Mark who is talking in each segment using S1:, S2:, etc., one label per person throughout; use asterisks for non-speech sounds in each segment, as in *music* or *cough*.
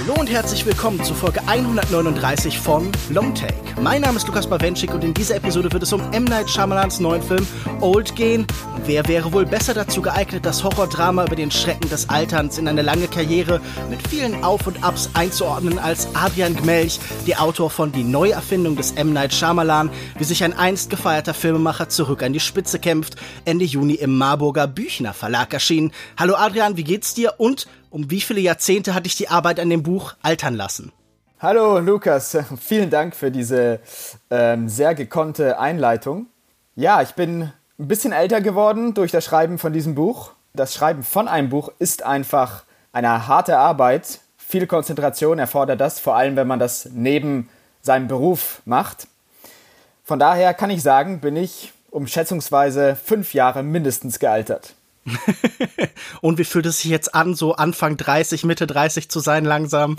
S1: Hallo und herzlich willkommen zu Folge 139 von Longtake. Mein Name ist Lukas Bawenschik und in dieser Episode wird es um M. Night Shyamalans neuen Film Old gehen. Wer wäre wohl besser dazu geeignet, das Horrordrama über den Schrecken des Alterns in eine lange Karriere mit vielen Auf und Abs einzuordnen als Adrian Gmelch, der Autor von Die Neuerfindung des M. Night Shyamalan, wie sich ein einst gefeierter Filmemacher zurück an die Spitze kämpft, Ende Juni im Marburger Büchner Verlag erschienen. Hallo Adrian, wie geht's dir und um wie viele Jahrzehnte hat dich die Arbeit an dem Buch altern lassen?
S2: Hallo Lukas, vielen Dank für diese ähm, sehr gekonnte Einleitung. Ja, ich bin ein bisschen älter geworden durch das Schreiben von diesem Buch. Das Schreiben von einem Buch ist einfach eine harte Arbeit. Viel Konzentration erfordert das, vor allem wenn man das neben seinem Beruf macht. Von daher kann ich sagen, bin ich um schätzungsweise fünf Jahre mindestens gealtert. *laughs*
S1: Und wie fühlt es sich jetzt an, so Anfang 30, Mitte 30 zu sein langsam?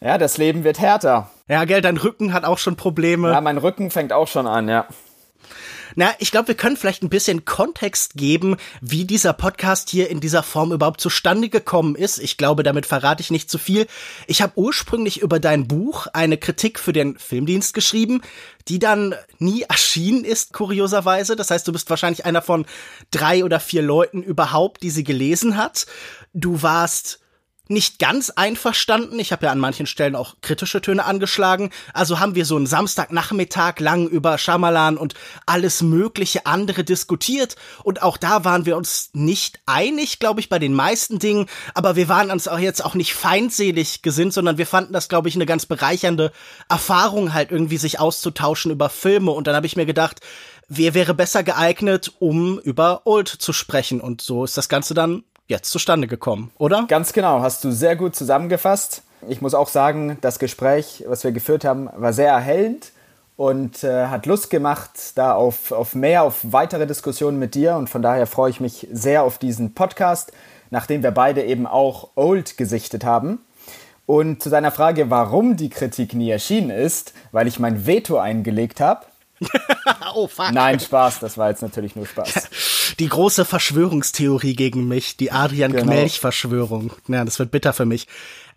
S2: Ja, das Leben wird härter.
S1: Ja, gell, dein Rücken hat auch schon Probleme.
S2: Ja, mein Rücken fängt auch schon an, ja.
S1: Na, ich glaube, wir können vielleicht ein bisschen Kontext geben, wie dieser Podcast hier in dieser Form überhaupt zustande gekommen ist. Ich glaube, damit verrate ich nicht zu viel. Ich habe ursprünglich über dein Buch eine Kritik für den Filmdienst geschrieben, die dann nie erschienen ist, kurioserweise. Das heißt, du bist wahrscheinlich einer von drei oder vier Leuten überhaupt, die sie gelesen hat. Du warst nicht ganz einverstanden. Ich habe ja an manchen Stellen auch kritische Töne angeschlagen. Also haben wir so einen Samstagnachmittag lang über Shyamalan und alles mögliche andere diskutiert. Und auch da waren wir uns nicht einig, glaube ich, bei den meisten Dingen. Aber wir waren uns auch jetzt auch nicht feindselig gesinnt, sondern wir fanden das, glaube ich, eine ganz bereichernde Erfahrung, halt irgendwie sich auszutauschen über Filme. Und dann habe ich mir gedacht, wer wäre besser geeignet, um über Old zu sprechen? Und so ist das Ganze dann jetzt zustande gekommen, oder?
S2: Ganz genau, hast du sehr gut zusammengefasst. Ich muss auch sagen, das Gespräch, was wir geführt haben, war sehr erhellend und äh, hat Lust gemacht, da auf, auf mehr, auf weitere Diskussionen mit dir. Und von daher freue ich mich sehr auf diesen Podcast, nachdem wir beide eben auch Old gesichtet haben. Und zu deiner Frage, warum die Kritik nie erschienen ist, weil ich mein Veto eingelegt habe. *laughs* oh, fuck. Nein, Spaß, das war jetzt natürlich nur Spaß. *laughs*
S1: Die große Verschwörungstheorie gegen mich, die Adrian genau. Gmelch-Verschwörung. Ja, das wird bitter für mich.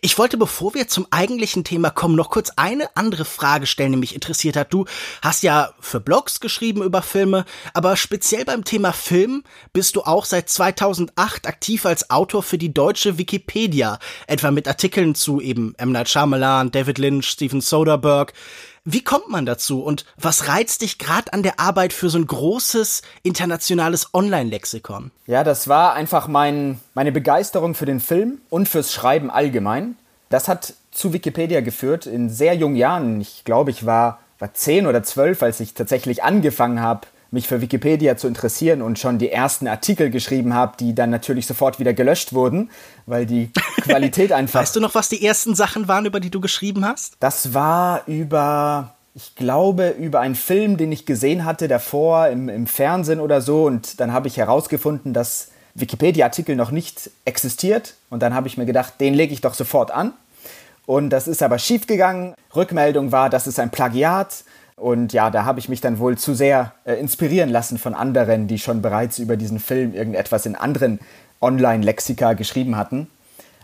S1: Ich wollte, bevor wir zum eigentlichen Thema kommen, noch kurz eine andere Frage stellen, die mich interessiert hat. Du hast ja für Blogs geschrieben über Filme, aber speziell beim Thema Film bist du auch seit 2008 aktiv als Autor für die deutsche Wikipedia, etwa mit Artikeln zu eben M. Night Shyamalan, David Lynch, Steven Soderbergh. Wie kommt man dazu und was reizt dich gerade an der Arbeit für so ein großes internationales Online-Lexikon?
S2: Ja, das war einfach mein, meine Begeisterung für den Film und fürs Schreiben allgemein. Das hat zu Wikipedia geführt in sehr jungen Jahren. Ich glaube, ich war, war zehn oder zwölf, als ich tatsächlich angefangen habe, mich für Wikipedia zu interessieren und schon die ersten Artikel geschrieben habe, die dann natürlich sofort wieder gelöscht wurden, weil die *laughs* Qualität einfach.
S1: weißt du noch, was die ersten Sachen waren, über die du geschrieben hast?
S2: Das war über, ich glaube, über einen Film, den ich gesehen hatte davor im, im Fernsehen oder so. Und dann habe ich herausgefunden, dass Wikipedia-Artikel noch nicht existiert. Und dann habe ich mir gedacht, den lege ich doch sofort an. Und das ist aber schiefgegangen. Rückmeldung war, das ist ein Plagiat. Und ja, da habe ich mich dann wohl zu sehr äh, inspirieren lassen von anderen, die schon bereits über diesen Film irgendetwas in anderen Online-Lexika geschrieben hatten.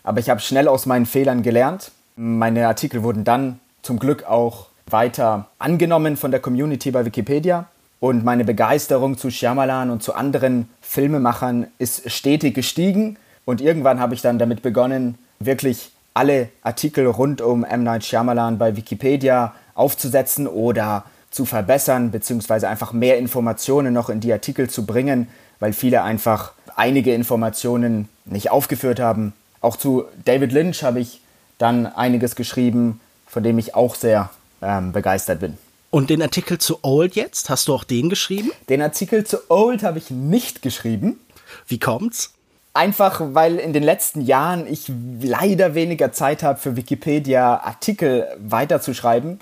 S2: Aber ich habe schnell aus meinen Fehlern gelernt. Meine Artikel wurden dann zum Glück auch weiter angenommen von der Community bei Wikipedia. Und meine Begeisterung zu Shyamalan und zu anderen Filmemachern ist stetig gestiegen. Und irgendwann habe ich dann damit begonnen, wirklich alle Artikel rund um M. Night Shyamalan bei Wikipedia aufzusetzen oder zu verbessern, beziehungsweise einfach mehr Informationen noch in die Artikel zu bringen, weil viele einfach einige Informationen nicht aufgeführt haben. Auch zu David Lynch habe ich dann einiges geschrieben, von dem ich auch sehr ähm, begeistert bin.
S1: Und den Artikel zu Old jetzt, hast du auch den geschrieben?
S2: Den Artikel zu Old habe ich nicht geschrieben.
S1: Wie kommt's?
S2: Einfach weil in den letzten Jahren ich leider weniger Zeit habe, für Wikipedia Artikel weiterzuschreiben.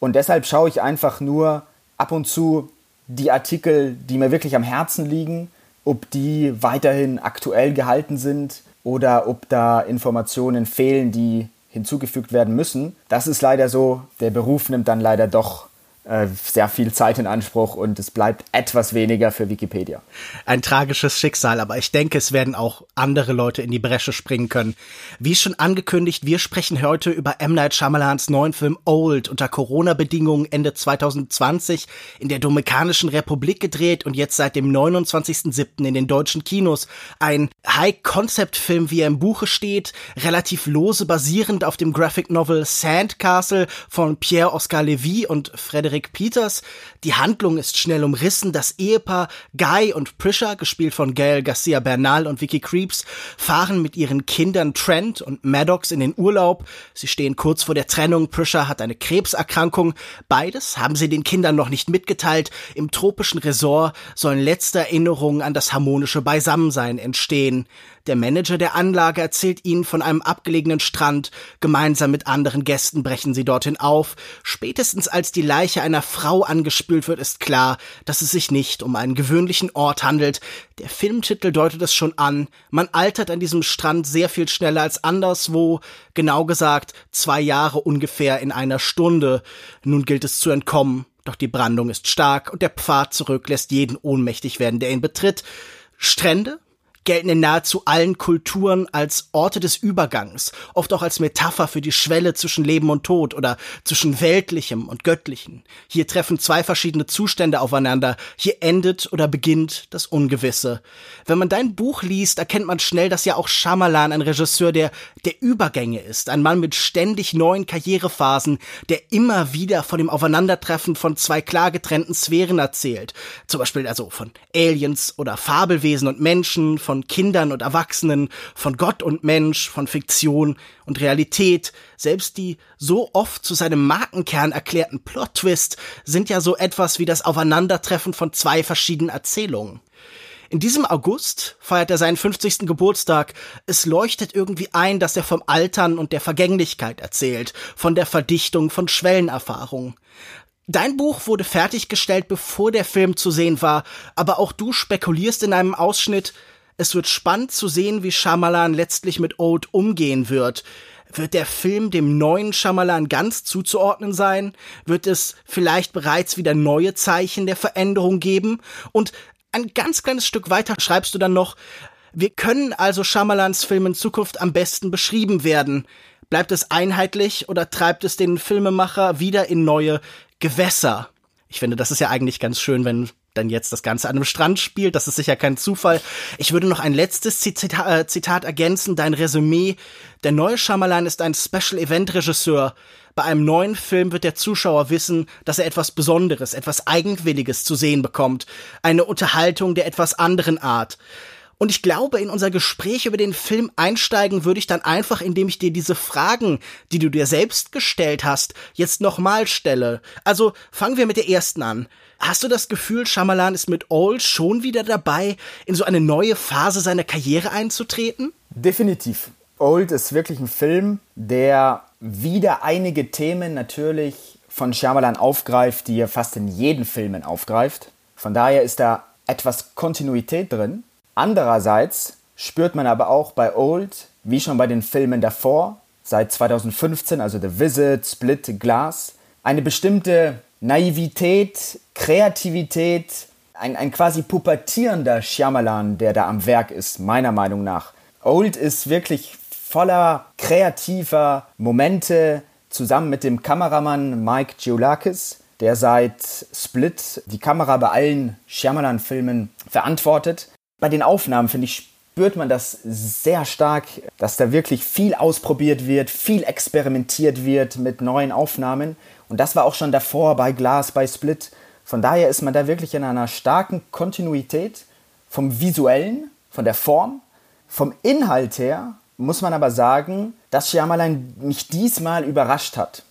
S2: Und deshalb schaue ich einfach nur ab und zu die Artikel, die mir wirklich am Herzen liegen, ob die weiterhin aktuell gehalten sind oder ob da Informationen fehlen, die hinzugefügt werden müssen. Das ist leider so. Der Beruf nimmt dann leider doch sehr viel Zeit in Anspruch und es bleibt etwas weniger für Wikipedia.
S1: Ein tragisches Schicksal, aber ich denke, es werden auch andere Leute in die Bresche springen können. Wie schon angekündigt, wir sprechen heute über M. Night Shyamalans neuen Film Old unter Corona-Bedingungen Ende 2020 in der Dominikanischen Republik gedreht und jetzt seit dem 29.07. in den deutschen Kinos. Ein High-Concept-Film, wie er im Buche steht, relativ lose basierend auf dem Graphic Novel Sandcastle von Pierre-Oscar Levy und Frederick Peters. Die Handlung ist schnell umrissen. Das Ehepaar Guy und Prisha, gespielt von Gail Garcia Bernal und Vicky Creeps, fahren mit ihren Kindern Trent und Maddox in den Urlaub. Sie stehen kurz vor der Trennung. Prisha hat eine Krebserkrankung. Beides haben sie den Kindern noch nicht mitgeteilt. Im tropischen Resort sollen letzte Erinnerungen an das harmonische Beisammensein entstehen. Der Manager der Anlage erzählt ihnen von einem abgelegenen Strand. Gemeinsam mit anderen Gästen brechen sie dorthin auf. Spätestens als die Leiche einer Frau angespült wird, ist klar, dass es sich nicht um einen gewöhnlichen Ort handelt. Der Filmtitel deutet es schon an. Man altert an diesem Strand sehr viel schneller als anderswo. Genau gesagt, zwei Jahre ungefähr in einer Stunde. Nun gilt es zu entkommen. Doch die Brandung ist stark und der Pfad zurück lässt jeden ohnmächtig werden, der ihn betritt. Strände gelten in nahezu allen Kulturen als Orte des Übergangs, oft auch als Metapher für die Schwelle zwischen Leben und Tod oder zwischen Weltlichem und Göttlichen. Hier treffen zwei verschiedene Zustände aufeinander, hier endet oder beginnt das Ungewisse. Wenn man dein Buch liest, erkennt man schnell, dass ja auch Shyamalan ein Regisseur der, der Übergänge ist, ein Mann mit ständig neuen Karrierephasen, der immer wieder von dem Aufeinandertreffen von zwei klar getrennten Sphären erzählt. Zum Beispiel also von Aliens oder Fabelwesen und Menschen, von Kindern und Erwachsenen, von Gott und Mensch, von Fiktion und Realität. Selbst die so oft zu seinem Markenkern erklärten Plot-Twist sind ja so etwas wie das Aufeinandertreffen von zwei verschiedenen Erzählungen. In diesem August feiert er seinen 50. Geburtstag. Es leuchtet irgendwie ein, dass er vom Altern und der Vergänglichkeit erzählt, von der Verdichtung von Schwellenerfahrung. Dein Buch wurde fertiggestellt, bevor der Film zu sehen war, aber auch du spekulierst in einem Ausschnitt, es wird spannend zu sehen, wie Shyamalan letztlich mit Old umgehen wird. Wird der Film dem neuen Shyamalan ganz zuzuordnen sein? Wird es vielleicht bereits wieder neue Zeichen der Veränderung geben? Und ein ganz kleines Stück weiter schreibst du dann noch, wir können also Shyamalans Film in Zukunft am besten beschrieben werden. Bleibt es einheitlich oder treibt es den Filmemacher wieder in neue Gewässer? Ich finde, das ist ja eigentlich ganz schön, wenn dann jetzt das Ganze an einem Strand spielt. Das ist sicher kein Zufall. Ich würde noch ein letztes Zita äh, Zitat ergänzen. Dein Resümee. Der neue Shyamalan ist ein Special-Event-Regisseur. Bei einem neuen Film wird der Zuschauer wissen, dass er etwas Besonderes, etwas Eigenwilliges zu sehen bekommt. Eine Unterhaltung der etwas anderen Art. Und ich glaube, in unser Gespräch über den Film einsteigen würde ich dann einfach, indem ich dir diese Fragen, die du dir selbst gestellt hast, jetzt nochmal stelle. Also fangen wir mit der ersten an. Hast du das Gefühl, Shyamalan ist mit Old schon wieder dabei, in so eine neue Phase seiner Karriere einzutreten?
S2: Definitiv. Old ist wirklich ein Film, der wieder einige Themen natürlich von Shyamalan aufgreift, die er fast in jeden Filmen aufgreift. Von daher ist da etwas Kontinuität drin. Andererseits spürt man aber auch bei Old, wie schon bei den Filmen davor, seit 2015, also The Visit, Split, Glass, eine bestimmte Naivität, Kreativität, ein, ein quasi pubertierender Shyamalan, der da am Werk ist, meiner Meinung nach. Old ist wirklich voller kreativer Momente, zusammen mit dem Kameramann Mike Giulakis, der seit Split die Kamera bei allen Shyamalan-Filmen verantwortet bei den Aufnahmen, finde ich, spürt man das sehr stark, dass da wirklich viel ausprobiert wird, viel experimentiert wird mit neuen Aufnahmen. Und das war auch schon davor bei Glass, bei Split. Von daher ist man da wirklich in einer starken Kontinuität vom visuellen, von der Form, vom Inhalt her muss man aber sagen, dass Shyamalan mich diesmal überrascht hat.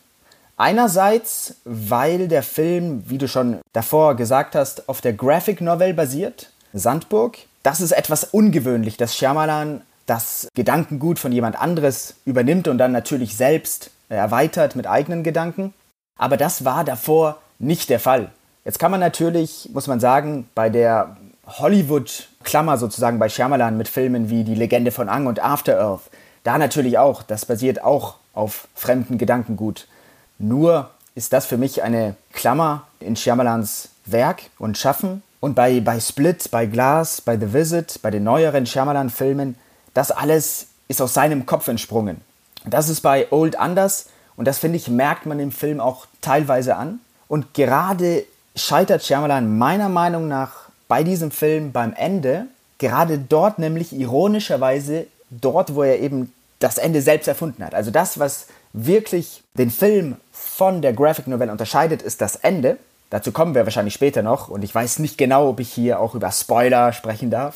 S2: Einerseits, weil der Film, wie du schon davor gesagt hast, auf der Graphic Novel basiert, Sandburg, das ist etwas ungewöhnlich, dass Shyamalan das Gedankengut von jemand anderes übernimmt und dann natürlich selbst erweitert mit eigenen Gedanken. Aber das war davor nicht der Fall. Jetzt kann man natürlich, muss man sagen, bei der Hollywood-Klammer sozusagen bei Shyamalan mit Filmen wie Die Legende von Ang und After Earth, da natürlich auch, das basiert auch auf fremden Gedankengut. Nur ist das für mich eine Klammer in Shyamalans Werk und Schaffen. Und bei, bei Split, bei Glass, bei The Visit, bei den neueren Shyamalan-Filmen, das alles ist aus seinem Kopf entsprungen. Das ist bei Old anders und das finde ich, merkt man im Film auch teilweise an. Und gerade scheitert Shyamalan meiner Meinung nach bei diesem Film beim Ende, gerade dort nämlich ironischerweise, dort, wo er eben das Ende selbst erfunden hat. Also das, was wirklich den Film von der Graphic Novel unterscheidet, ist das Ende. Dazu kommen wir wahrscheinlich später noch und ich weiß nicht genau, ob ich hier auch über Spoiler sprechen darf.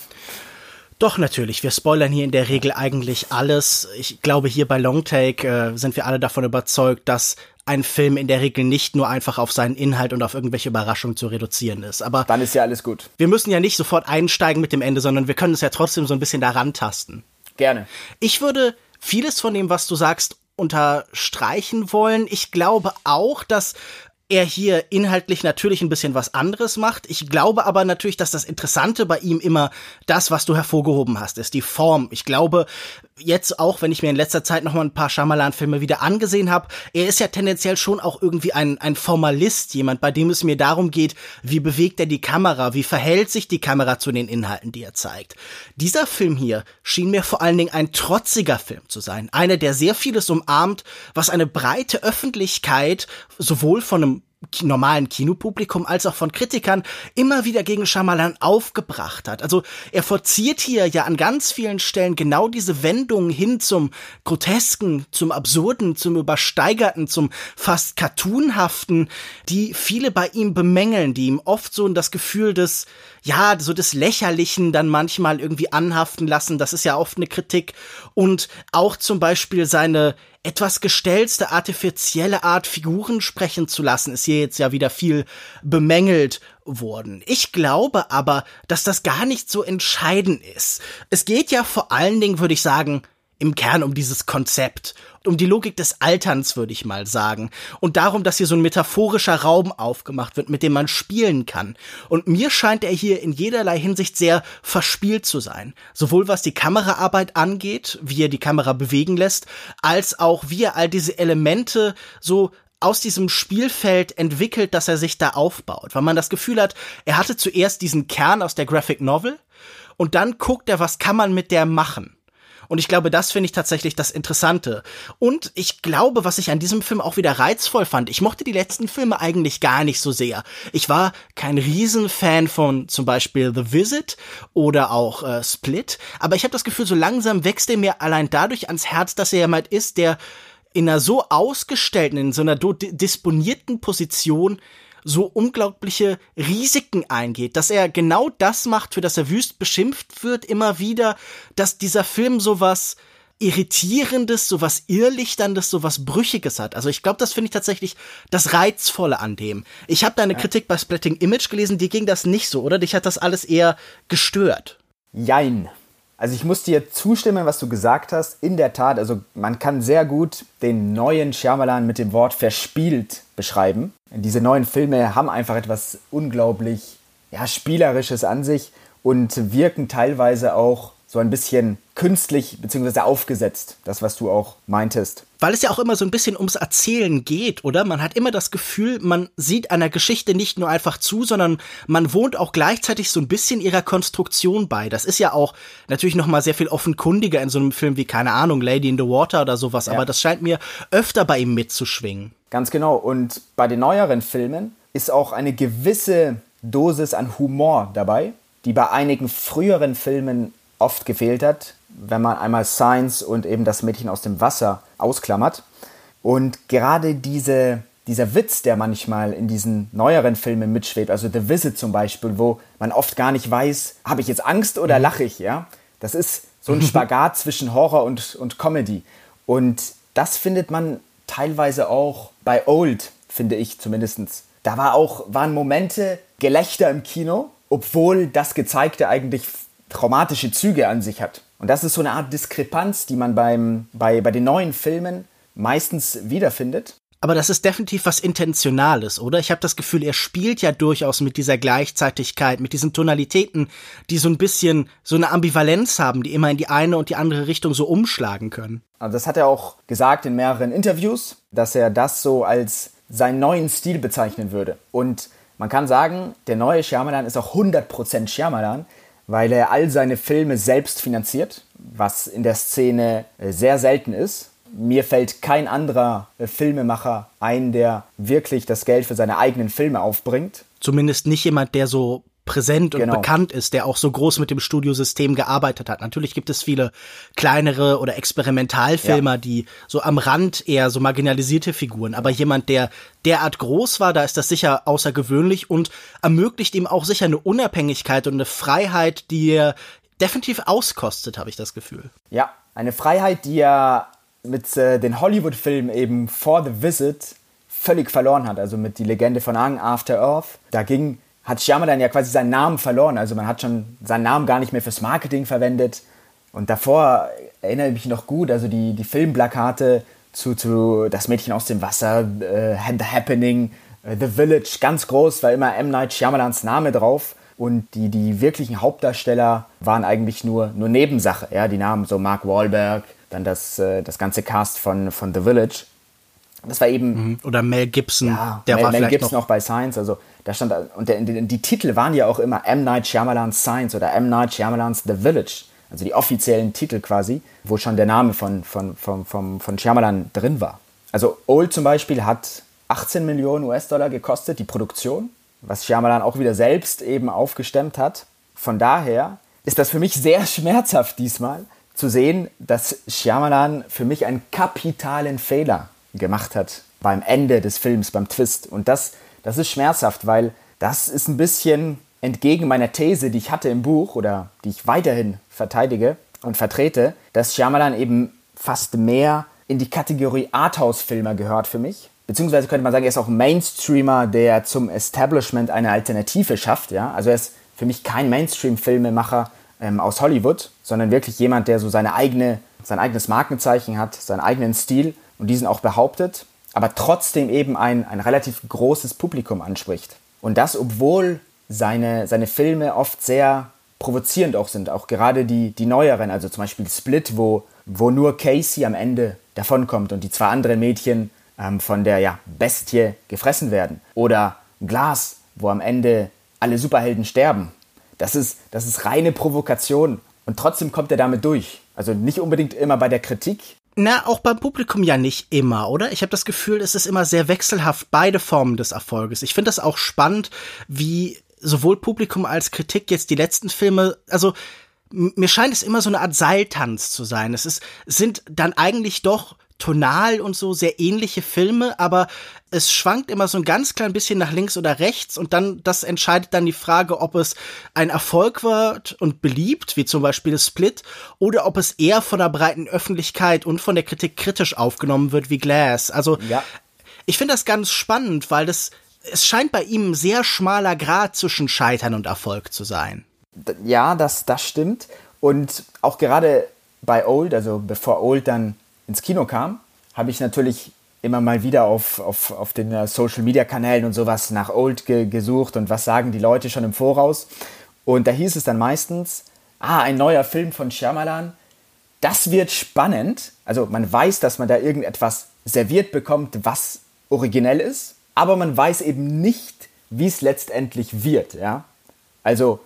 S1: Doch, natürlich. Wir spoilern hier in der Regel eigentlich alles. Ich glaube, hier bei Longtake äh, sind wir alle davon überzeugt, dass ein Film in der Regel nicht nur einfach auf seinen Inhalt und auf irgendwelche Überraschungen zu reduzieren ist. Aber
S2: dann ist ja alles gut.
S1: Wir müssen ja nicht sofort einsteigen mit dem Ende, sondern wir können es ja trotzdem so ein bisschen daran tasten.
S2: Gerne.
S1: Ich würde vieles von dem, was du sagst, unterstreichen wollen. Ich glaube auch, dass er hier inhaltlich natürlich ein bisschen was anderes macht. Ich glaube aber natürlich, dass das Interessante bei ihm immer das, was du hervorgehoben hast, ist die Form. Ich glaube, jetzt auch, wenn ich mir in letzter Zeit noch mal ein paar Shyamalan-Filme wieder angesehen habe, er ist ja tendenziell schon auch irgendwie ein, ein Formalist, jemand, bei dem es mir darum geht, wie bewegt er die Kamera, wie verhält sich die Kamera zu den Inhalten, die er zeigt. Dieser Film hier schien mir vor allen Dingen ein trotziger Film zu sein, einer, der sehr vieles umarmt, was eine breite Öffentlichkeit sowohl von einem normalen Kinopublikum als auch von Kritikern immer wieder gegen Shyamalan aufgebracht hat. Also er forciert hier ja an ganz vielen Stellen genau diese Wendungen hin zum Grotesken, zum Absurden, zum Übersteigerten, zum fast Cartoonhaften, die viele bei ihm bemängeln, die ihm oft so das Gefühl des, ja, so des Lächerlichen dann manchmal irgendwie anhaften lassen. Das ist ja oft eine Kritik. Und auch zum Beispiel seine etwas gestellte, artifizielle Art Figuren sprechen zu lassen, ist hier jetzt ja wieder viel bemängelt worden. Ich glaube aber, dass das gar nicht so entscheidend ist. Es geht ja vor allen Dingen, würde ich sagen, im Kern um dieses Konzept, um die Logik des Alterns, würde ich mal sagen, und darum, dass hier so ein metaphorischer Raum aufgemacht wird, mit dem man spielen kann. Und mir scheint er hier in jederlei Hinsicht sehr verspielt zu sein, sowohl was die Kameraarbeit angeht, wie er die Kamera bewegen lässt, als auch wie er all diese Elemente so aus diesem Spielfeld entwickelt, dass er sich da aufbaut, weil man das Gefühl hat, er hatte zuerst diesen Kern aus der Graphic Novel und dann guckt er, was kann man mit der machen. Und ich glaube, das finde ich tatsächlich das Interessante. Und ich glaube, was ich an diesem Film auch wieder reizvoll fand, ich mochte die letzten Filme eigentlich gar nicht so sehr. Ich war kein Riesenfan von zum Beispiel The Visit oder auch äh, Split, aber ich habe das Gefühl, so langsam wächst er mir allein dadurch ans Herz, dass er jemand ist, der in einer so ausgestellten, in so einer disponierten Position so unglaubliche Risiken eingeht, dass er genau das macht, für das er wüst beschimpft wird, immer wieder, dass dieser Film sowas Irritierendes, sowas Irrlichterndes, sowas Brüchiges hat. Also ich glaube, das finde ich tatsächlich das Reizvolle an dem. Ich habe deine ja. Kritik bei Splatting Image gelesen, dir ging das nicht so, oder? Dich hat das alles eher gestört.
S2: Jein. Also ich muss dir zustimmen, was du gesagt hast. In der Tat, also man kann sehr gut den neuen Shyamalan mit dem Wort verspielt beschreiben. Diese neuen Filme haben einfach etwas unglaublich ja, spielerisches an sich und wirken teilweise auch so ein bisschen künstlich bzw. aufgesetzt, das, was du auch meintest.
S1: Weil es ja auch immer so ein bisschen ums Erzählen geht, oder? Man hat immer das Gefühl, man sieht einer Geschichte nicht nur einfach zu, sondern man wohnt auch gleichzeitig so ein bisschen ihrer Konstruktion bei. Das ist ja auch natürlich noch mal sehr viel offenkundiger in so einem Film wie, keine Ahnung, Lady in the Water oder sowas, ja. aber das scheint mir öfter bei ihm mitzuschwingen.
S2: Ganz genau. Und bei den neueren Filmen ist auch eine gewisse Dosis an Humor dabei, die bei einigen früheren Filmen oft gefehlt hat, wenn man einmal Science und eben das Mädchen aus dem Wasser ausklammert. Und gerade diese, dieser Witz, der manchmal in diesen neueren Filmen mitschwebt, also The Visit zum Beispiel, wo man oft gar nicht weiß, habe ich jetzt Angst oder mhm. lache ich, ja? Das ist so ein *laughs* Spagat zwischen Horror und, und Comedy. Und das findet man teilweise auch bei Old, finde ich zumindest. Da war auch, waren Momente Gelächter im Kino, obwohl das Gezeigte eigentlich traumatische Züge an sich hat. Und das ist so eine Art Diskrepanz, die man beim, bei, bei den neuen Filmen meistens wiederfindet.
S1: Aber das ist definitiv was Intentionales, oder? Ich habe das Gefühl, er spielt ja durchaus mit dieser Gleichzeitigkeit, mit diesen Tonalitäten, die so ein bisschen so eine Ambivalenz haben, die immer in die eine und die andere Richtung so umschlagen können.
S2: Also das hat er auch gesagt in mehreren Interviews, dass er das so als seinen neuen Stil bezeichnen würde. Und man kann sagen, der neue Shyamalan ist auch 100% Shyamalan, weil er all seine Filme selbst finanziert, was in der Szene äh, sehr selten ist. Mir fällt kein anderer äh, Filmemacher ein, der wirklich das Geld für seine eigenen Filme aufbringt.
S1: Zumindest nicht jemand, der so präsent und genau. bekannt ist, der auch so groß mit dem Studiosystem gearbeitet hat. Natürlich gibt es viele kleinere oder Experimentalfilmer, ja. die so am Rand eher so marginalisierte Figuren, aber jemand, der derart groß war, da ist das sicher außergewöhnlich und ermöglicht ihm auch sicher eine Unabhängigkeit und eine Freiheit, die er definitiv auskostet, habe ich das Gefühl.
S2: Ja, eine Freiheit, die er mit äh, den Hollywood-Filmen eben For the Visit völlig verloren hat. Also mit Die Legende von Ang, After Earth. Da ging hat Shyamalan ja quasi seinen Namen verloren. Also man hat schon seinen Namen gar nicht mehr fürs Marketing verwendet. Und davor erinnere ich mich noch gut, also die, die Filmplakate zu, zu Das Mädchen aus dem Wasser, äh, The Happening, äh, The Village, ganz groß, war immer M. Night Shyamalans Name drauf. Und die, die wirklichen Hauptdarsteller waren eigentlich nur, nur Nebensache. Ja, die Namen so Mark Wahlberg, dann das, äh, das ganze Cast von, von The Village. Das war eben.
S1: Mhm. Oder Mel Gibson.
S2: Ja, der Mel, war Mel Gibson noch bei Science. Also da stand und der, die, die, Titel waren ja auch immer M Night Shyamalan's Science oder M Night Shyamalan's The Village. Also die offiziellen Titel quasi, wo schon der Name von, von, von, von, von Shyamalan drin war. Also Old zum Beispiel hat 18 Millionen US-Dollar gekostet, die Produktion, was Shyamalan auch wieder selbst eben aufgestemmt hat. Von daher ist das für mich sehr *laughs* schmerzhaft diesmal zu sehen, dass Shyamalan für mich einen kapitalen Fehler gemacht hat beim Ende des Films, beim Twist. Und das, das ist schmerzhaft, weil das ist ein bisschen entgegen meiner These, die ich hatte im Buch oder die ich weiterhin verteidige und vertrete, dass Shyamalan eben fast mehr in die Kategorie Arthouse-Filmer gehört für mich. Beziehungsweise könnte man sagen, er ist auch Mainstreamer, der zum Establishment eine Alternative schafft. Ja? Also er ist für mich kein Mainstream-Filmemacher ähm, aus Hollywood, sondern wirklich jemand, der so seine eigene, sein eigenes Markenzeichen hat, seinen eigenen Stil und diesen auch behauptet, aber trotzdem eben ein, ein relativ großes Publikum anspricht. Und das, obwohl seine, seine Filme oft sehr provozierend auch sind, auch gerade die, die neueren, also zum Beispiel Split, wo, wo nur Casey am Ende davonkommt und die zwei anderen Mädchen ähm, von der ja, Bestie gefressen werden. Oder Glas, wo am Ende alle Superhelden sterben. Das ist, das ist reine Provokation und trotzdem kommt er damit durch. Also nicht unbedingt immer bei der Kritik,
S1: na, auch beim Publikum ja nicht immer, oder? Ich habe das Gefühl, es ist immer sehr wechselhaft, beide Formen des Erfolges. Ich finde das auch spannend, wie sowohl Publikum als Kritik jetzt die letzten Filme, also mir scheint es immer so eine Art Seiltanz zu sein. Es ist, sind dann eigentlich doch tonal und so sehr ähnliche Filme, aber es schwankt immer so ein ganz klein bisschen nach links oder rechts und dann, das entscheidet dann die Frage, ob es ein Erfolg wird und beliebt, wie zum Beispiel Split, oder ob es eher von der breiten Öffentlichkeit und von der Kritik kritisch aufgenommen wird, wie Glass. Also, ja. ich finde das ganz spannend, weil das, es scheint bei ihm ein sehr schmaler Grad zwischen Scheitern und Erfolg zu sein.
S2: Ja, das, das stimmt. Und auch gerade bei Old, also bevor Old dann ins Kino kam, habe ich natürlich immer mal wieder auf, auf, auf den äh, Social Media Kanälen und sowas nach Old ge gesucht und was sagen die Leute schon im Voraus. Und da hieß es dann meistens, ah, ein neuer Film von Shyamalan, das wird spannend. Also man weiß, dass man da irgendetwas serviert bekommt, was originell ist, aber man weiß eben nicht, wie es letztendlich wird. Ja? Also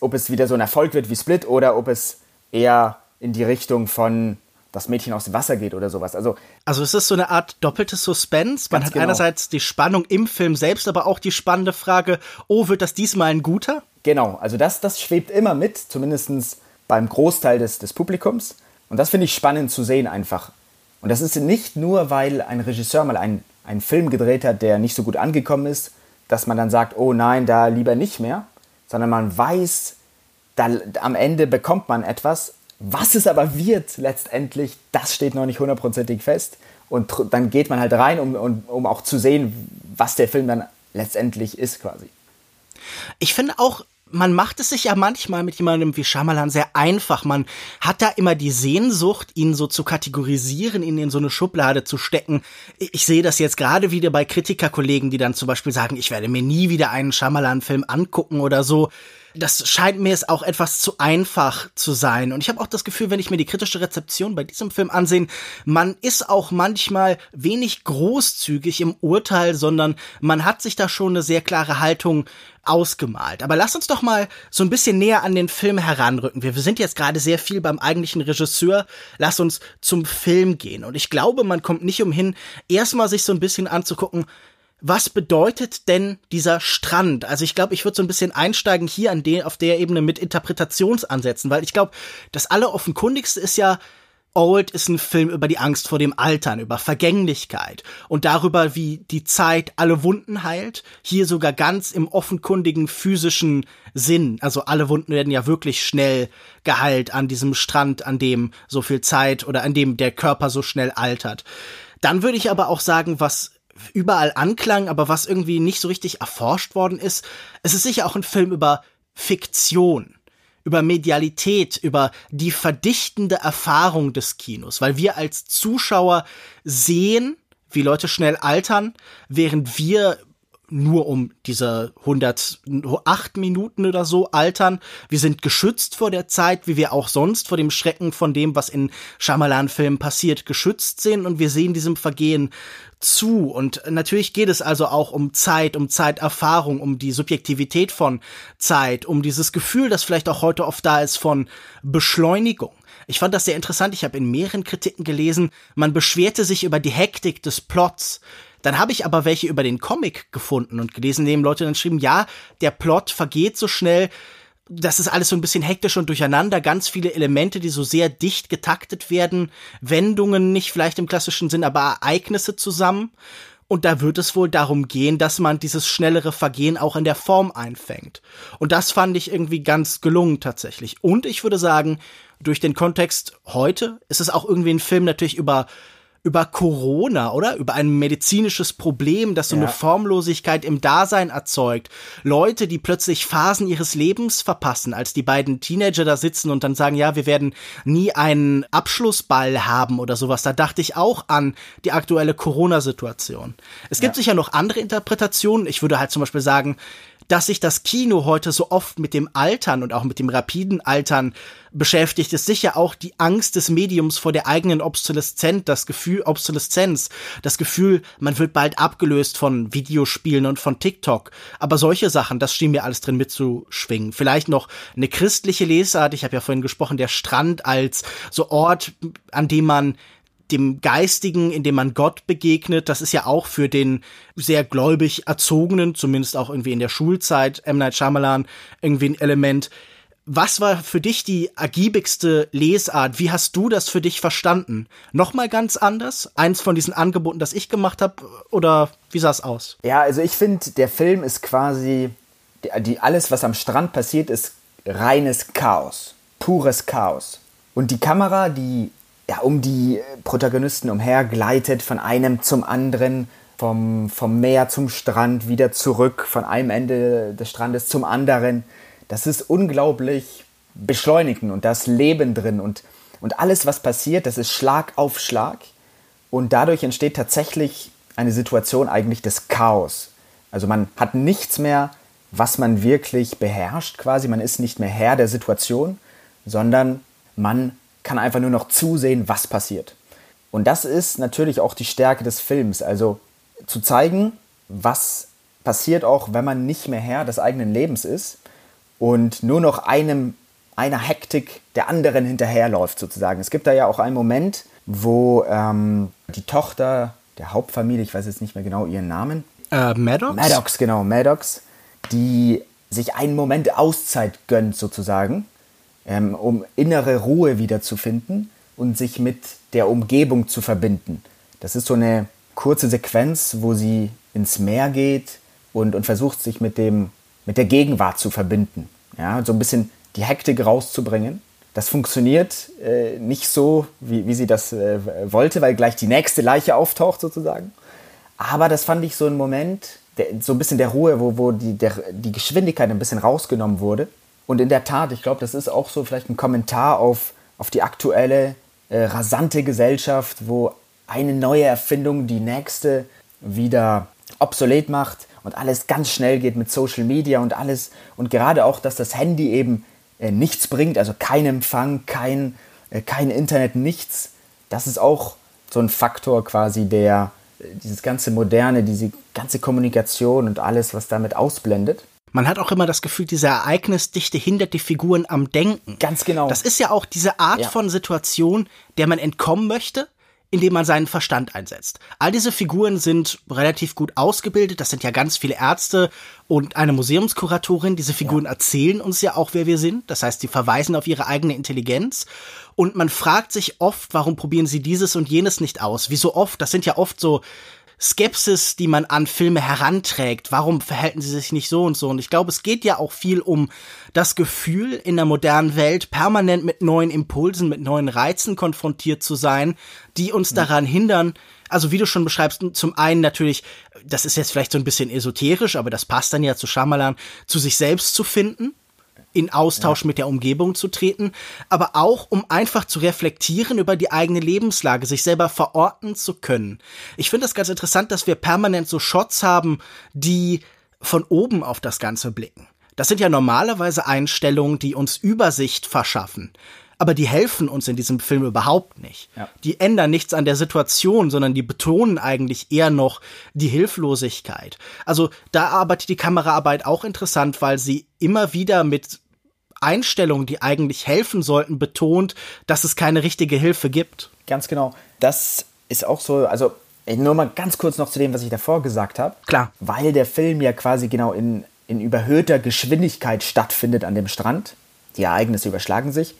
S2: ob es wieder so ein Erfolg wird wie Split oder ob es eher in die Richtung von das Mädchen aus dem Wasser geht oder sowas. Also,
S1: also es ist so eine Art doppeltes Suspense. Man hat genau. einerseits die Spannung im Film selbst, aber auch die spannende Frage, oh, wird das diesmal ein guter?
S2: Genau, also das, das schwebt immer mit, zumindest beim Großteil des, des Publikums. Und das finde ich spannend zu sehen einfach. Und das ist nicht nur, weil ein Regisseur mal einen, einen Film gedreht hat, der nicht so gut angekommen ist, dass man dann sagt, oh nein, da lieber nicht mehr, sondern man weiß, da, am Ende bekommt man etwas, was es aber wird letztendlich, das steht noch nicht hundertprozentig fest. Und dann geht man halt rein, um, um, um auch zu sehen, was der Film dann letztendlich ist quasi.
S1: Ich finde auch, man macht es sich ja manchmal mit jemandem wie Shyamalan sehr einfach. Man hat da immer die Sehnsucht, ihn so zu kategorisieren, ihn in so eine Schublade zu stecken. Ich sehe das jetzt gerade wieder bei Kritikerkollegen, die dann zum Beispiel sagen, ich werde mir nie wieder einen Shyamalan-Film angucken oder so das scheint mir es auch etwas zu einfach zu sein. Und ich habe auch das Gefühl, wenn ich mir die kritische Rezeption bei diesem Film ansehen, man ist auch manchmal wenig großzügig im Urteil, sondern man hat sich da schon eine sehr klare Haltung ausgemalt. Aber lass uns doch mal so ein bisschen näher an den Film heranrücken. Wir, wir sind jetzt gerade sehr viel beim eigentlichen Regisseur. Lass uns zum Film gehen. Und ich glaube, man kommt nicht umhin, erstmal sich so ein bisschen anzugucken, was bedeutet denn dieser Strand? Also ich glaube, ich würde so ein bisschen einsteigen hier an den, auf der Ebene mit Interpretationsansätzen, weil ich glaube, das alleroffenkundigste ist ja, Old ist ein Film über die Angst vor dem Altern, über Vergänglichkeit und darüber, wie die Zeit alle Wunden heilt. Hier sogar ganz im offenkundigen physischen Sinn. Also alle Wunden werden ja wirklich schnell geheilt an diesem Strand, an dem so viel Zeit oder an dem der Körper so schnell altert. Dann würde ich aber auch sagen, was überall anklang, aber was irgendwie nicht so richtig erforscht worden ist, es ist sicher auch ein Film über Fiktion über Medialität, über die verdichtende Erfahrung des Kinos, weil wir als Zuschauer sehen, wie Leute schnell altern, während wir nur um diese 108 Minuten oder so altern. Wir sind geschützt vor der Zeit, wie wir auch sonst vor dem Schrecken von dem, was in Shyamalan-Filmen passiert, geschützt sind und wir sehen diesem Vergehen zu. Und natürlich geht es also auch um Zeit, um Zeiterfahrung, um die Subjektivität von Zeit, um dieses Gefühl, das vielleicht auch heute oft da ist, von Beschleunigung. Ich fand das sehr interessant. Ich habe in mehreren Kritiken gelesen, man beschwerte sich über die Hektik des Plots. Dann habe ich aber welche über den Comic gefunden und gelesen, in dem Leute dann schrieben, ja, der Plot vergeht so schnell, das ist alles so ein bisschen hektisch und durcheinander, ganz viele Elemente, die so sehr dicht getaktet werden, Wendungen nicht vielleicht im klassischen Sinn, aber Ereignisse zusammen. Und da wird es wohl darum gehen, dass man dieses schnellere Vergehen auch in der Form einfängt. Und das fand ich irgendwie ganz gelungen tatsächlich. Und ich würde sagen, durch den Kontext heute ist es auch irgendwie ein Film natürlich über über Corona, oder? Über ein medizinisches Problem, das so ja. eine Formlosigkeit im Dasein erzeugt. Leute, die plötzlich Phasen ihres Lebens verpassen, als die beiden Teenager da sitzen und dann sagen, ja, wir werden nie einen Abschlussball haben oder sowas. Da dachte ich auch an die aktuelle Corona-Situation. Es gibt ja. sicher noch andere Interpretationen. Ich würde halt zum Beispiel sagen, dass sich das Kino heute so oft mit dem Altern und auch mit dem rapiden Altern beschäftigt, ist sicher auch die Angst des Mediums vor der eigenen Obsoleszenz, das Gefühl Obsoleszenz, das Gefühl, man wird bald abgelöst von Videospielen und von TikTok. Aber solche Sachen, das schien mir alles drin mitzuschwingen. Vielleicht noch eine christliche Lesart. Ich habe ja vorhin gesprochen, der Strand als so Ort, an dem man dem Geistigen, in dem man Gott begegnet, das ist ja auch für den sehr gläubig Erzogenen, zumindest auch irgendwie in der Schulzeit, M. Night Shyamalan, irgendwie ein Element. Was war für dich die ergiebigste Lesart? Wie hast du das für dich verstanden? Nochmal ganz anders? Eins von diesen Angeboten, das ich gemacht habe? Oder wie sah es aus?
S2: Ja, also ich finde, der Film ist quasi, die, die, alles, was am Strand passiert, ist reines Chaos. Pures Chaos. Und die Kamera, die ja, um die Protagonisten umher, gleitet von einem zum anderen, vom, vom Meer zum Strand, wieder zurück, von einem Ende des Strandes zum anderen. Das ist unglaublich beschleunigend und das Leben drin und, und alles, was passiert, das ist Schlag auf Schlag. Und dadurch entsteht tatsächlich eine Situation eigentlich des Chaos. Also man hat nichts mehr, was man wirklich beherrscht quasi. Man ist nicht mehr Herr der Situation, sondern man kann einfach nur noch zusehen, was passiert. Und das ist natürlich auch die Stärke des Films, also zu zeigen, was passiert auch, wenn man nicht mehr Herr des eigenen Lebens ist und nur noch einem einer Hektik der anderen hinterherläuft sozusagen. Es gibt da ja auch einen Moment, wo ähm, die Tochter der Hauptfamilie, ich weiß jetzt nicht mehr genau ihren Namen,
S1: äh, Maddox?
S2: Maddox, genau, Maddox, die sich einen Moment Auszeit gönnt sozusagen ähm, um innere Ruhe wiederzufinden und sich mit der Umgebung zu verbinden. Das ist so eine kurze Sequenz, wo sie ins Meer geht und, und versucht, sich mit, dem, mit der Gegenwart zu verbinden. Ja, so ein bisschen die Hektik rauszubringen. Das funktioniert äh, nicht so, wie, wie sie das äh, wollte, weil gleich die nächste Leiche auftaucht sozusagen. Aber das fand ich so ein Moment, der, so ein bisschen der Ruhe, wo, wo die, der, die Geschwindigkeit ein bisschen rausgenommen wurde und in der Tat, ich glaube, das ist auch so vielleicht ein Kommentar auf, auf die aktuelle äh, rasante Gesellschaft, wo eine neue Erfindung die nächste wieder obsolet macht und alles ganz schnell geht mit Social Media und alles. Und gerade auch, dass das Handy eben äh, nichts bringt, also kein Empfang, kein, äh, kein Internet, nichts. Das ist auch so ein Faktor quasi, der äh, dieses ganze Moderne, diese ganze Kommunikation und alles, was damit ausblendet.
S1: Man hat auch immer das Gefühl, diese Ereignisdichte hindert die Figuren am Denken.
S2: Ganz genau.
S1: Das ist ja auch diese Art ja. von Situation, der man entkommen möchte, indem man seinen Verstand einsetzt. All diese Figuren sind relativ gut ausgebildet. Das sind ja ganz viele Ärzte und eine Museumskuratorin. Diese Figuren ja. erzählen uns ja auch, wer wir sind. Das heißt, sie verweisen auf ihre eigene Intelligenz. Und man fragt sich oft, warum probieren sie dieses und jenes nicht aus? Wie so oft? Das sind ja oft so Skepsis, die man an Filme heranträgt. Warum verhalten sie sich nicht so und so? Und ich glaube, es geht ja auch viel um das Gefühl, in der modernen Welt permanent mit neuen Impulsen, mit neuen Reizen konfrontiert zu sein, die uns mhm. daran hindern, also wie du schon beschreibst, zum einen natürlich, das ist jetzt vielleicht so ein bisschen esoterisch, aber das passt dann ja zu Shyamalan, zu sich selbst zu finden in Austausch ja. mit der Umgebung zu treten, aber auch um einfach zu reflektieren über die eigene Lebenslage, sich selber verorten zu können. Ich finde es ganz interessant, dass wir permanent so Shots haben, die von oben auf das Ganze blicken. Das sind ja normalerweise Einstellungen, die uns Übersicht verschaffen. Aber die helfen uns in diesem Film überhaupt nicht. Ja. Die ändern nichts an der Situation, sondern die betonen eigentlich eher noch die Hilflosigkeit. Also da arbeitet die Kameraarbeit auch interessant, weil sie immer wieder mit Einstellungen, die eigentlich helfen sollten, betont, dass es keine richtige Hilfe gibt.
S2: Ganz genau. Das ist auch so, also nur mal ganz kurz noch zu dem, was ich davor gesagt habe.
S1: Klar.
S2: Weil der Film ja quasi genau in, in überhöhter Geschwindigkeit stattfindet an dem Strand. Die Ereignisse überschlagen sich.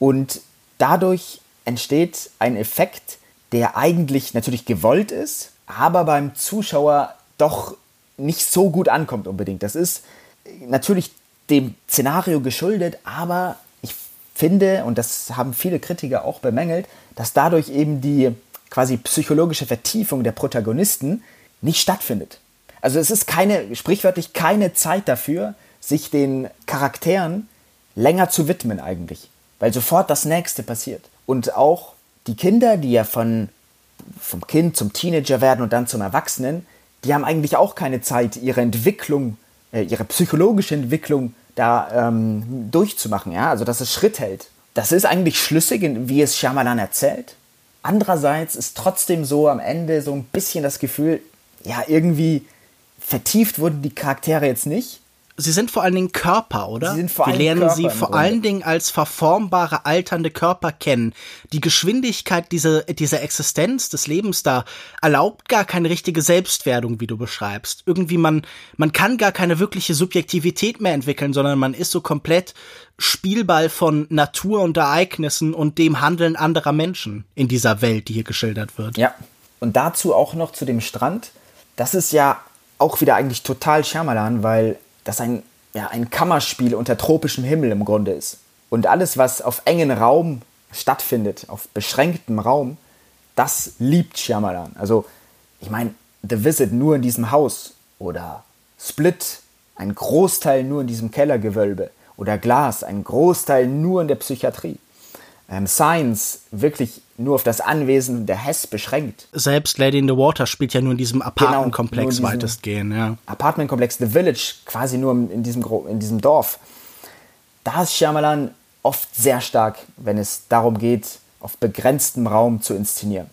S2: Und dadurch entsteht ein Effekt, der eigentlich natürlich gewollt ist, aber beim Zuschauer doch nicht so gut ankommt unbedingt. Das ist natürlich dem Szenario geschuldet, aber ich finde, und das haben viele Kritiker auch bemängelt, dass dadurch eben die quasi psychologische Vertiefung der Protagonisten nicht stattfindet. Also es ist keine, sprichwörtlich keine Zeit dafür, sich den Charakteren länger zu widmen eigentlich, weil sofort das nächste passiert. Und auch die Kinder, die ja von, vom Kind zum Teenager werden und dann zum Erwachsenen, die haben eigentlich auch keine Zeit, ihre Entwicklung, äh, ihre psychologische Entwicklung da ähm, durchzumachen, ja, also dass es Schritt hält. Das ist eigentlich schlüssig, wie es Shyamalan erzählt. Andererseits ist trotzdem so am Ende so ein bisschen das Gefühl, ja, irgendwie vertieft wurden die Charaktere jetzt nicht
S1: sie sind vor allen Dingen Körper, oder?
S2: Sie sind vor
S1: Wir lernen
S2: Körper
S1: sie vor allen Dingen als verformbare, alternde Körper kennen. Die Geschwindigkeit dieser, dieser Existenz des Lebens da erlaubt gar keine richtige Selbstwerdung, wie du beschreibst. Irgendwie man, man kann gar keine wirkliche Subjektivität mehr entwickeln, sondern man ist so komplett Spielball von Natur und Ereignissen und dem Handeln anderer Menschen in dieser Welt, die hier geschildert wird.
S2: Ja. Und dazu auch noch zu dem Strand. Das ist ja auch wieder eigentlich total Shyamalan, weil das ein, ja, ein Kammerspiel unter tropischem Himmel im Grunde ist. Und alles, was auf engen Raum stattfindet, auf beschränktem Raum, das liebt Shyamalan. Also, ich meine, The Visit nur in diesem Haus oder Split, ein Großteil nur in diesem Kellergewölbe oder Glas, ein Großteil nur in der Psychiatrie ähm, Science wirklich nur auf das Anwesen der Hess beschränkt.
S1: Selbst Lady in the Water spielt ja nur in diesem Apartmentkomplex genau, weitestgehend, ja.
S2: Apartmentkomplex The Village, quasi nur in diesem, in diesem Dorf. Da ist Shyamalan oft sehr stark, wenn es darum geht, auf begrenztem Raum zu inszenieren.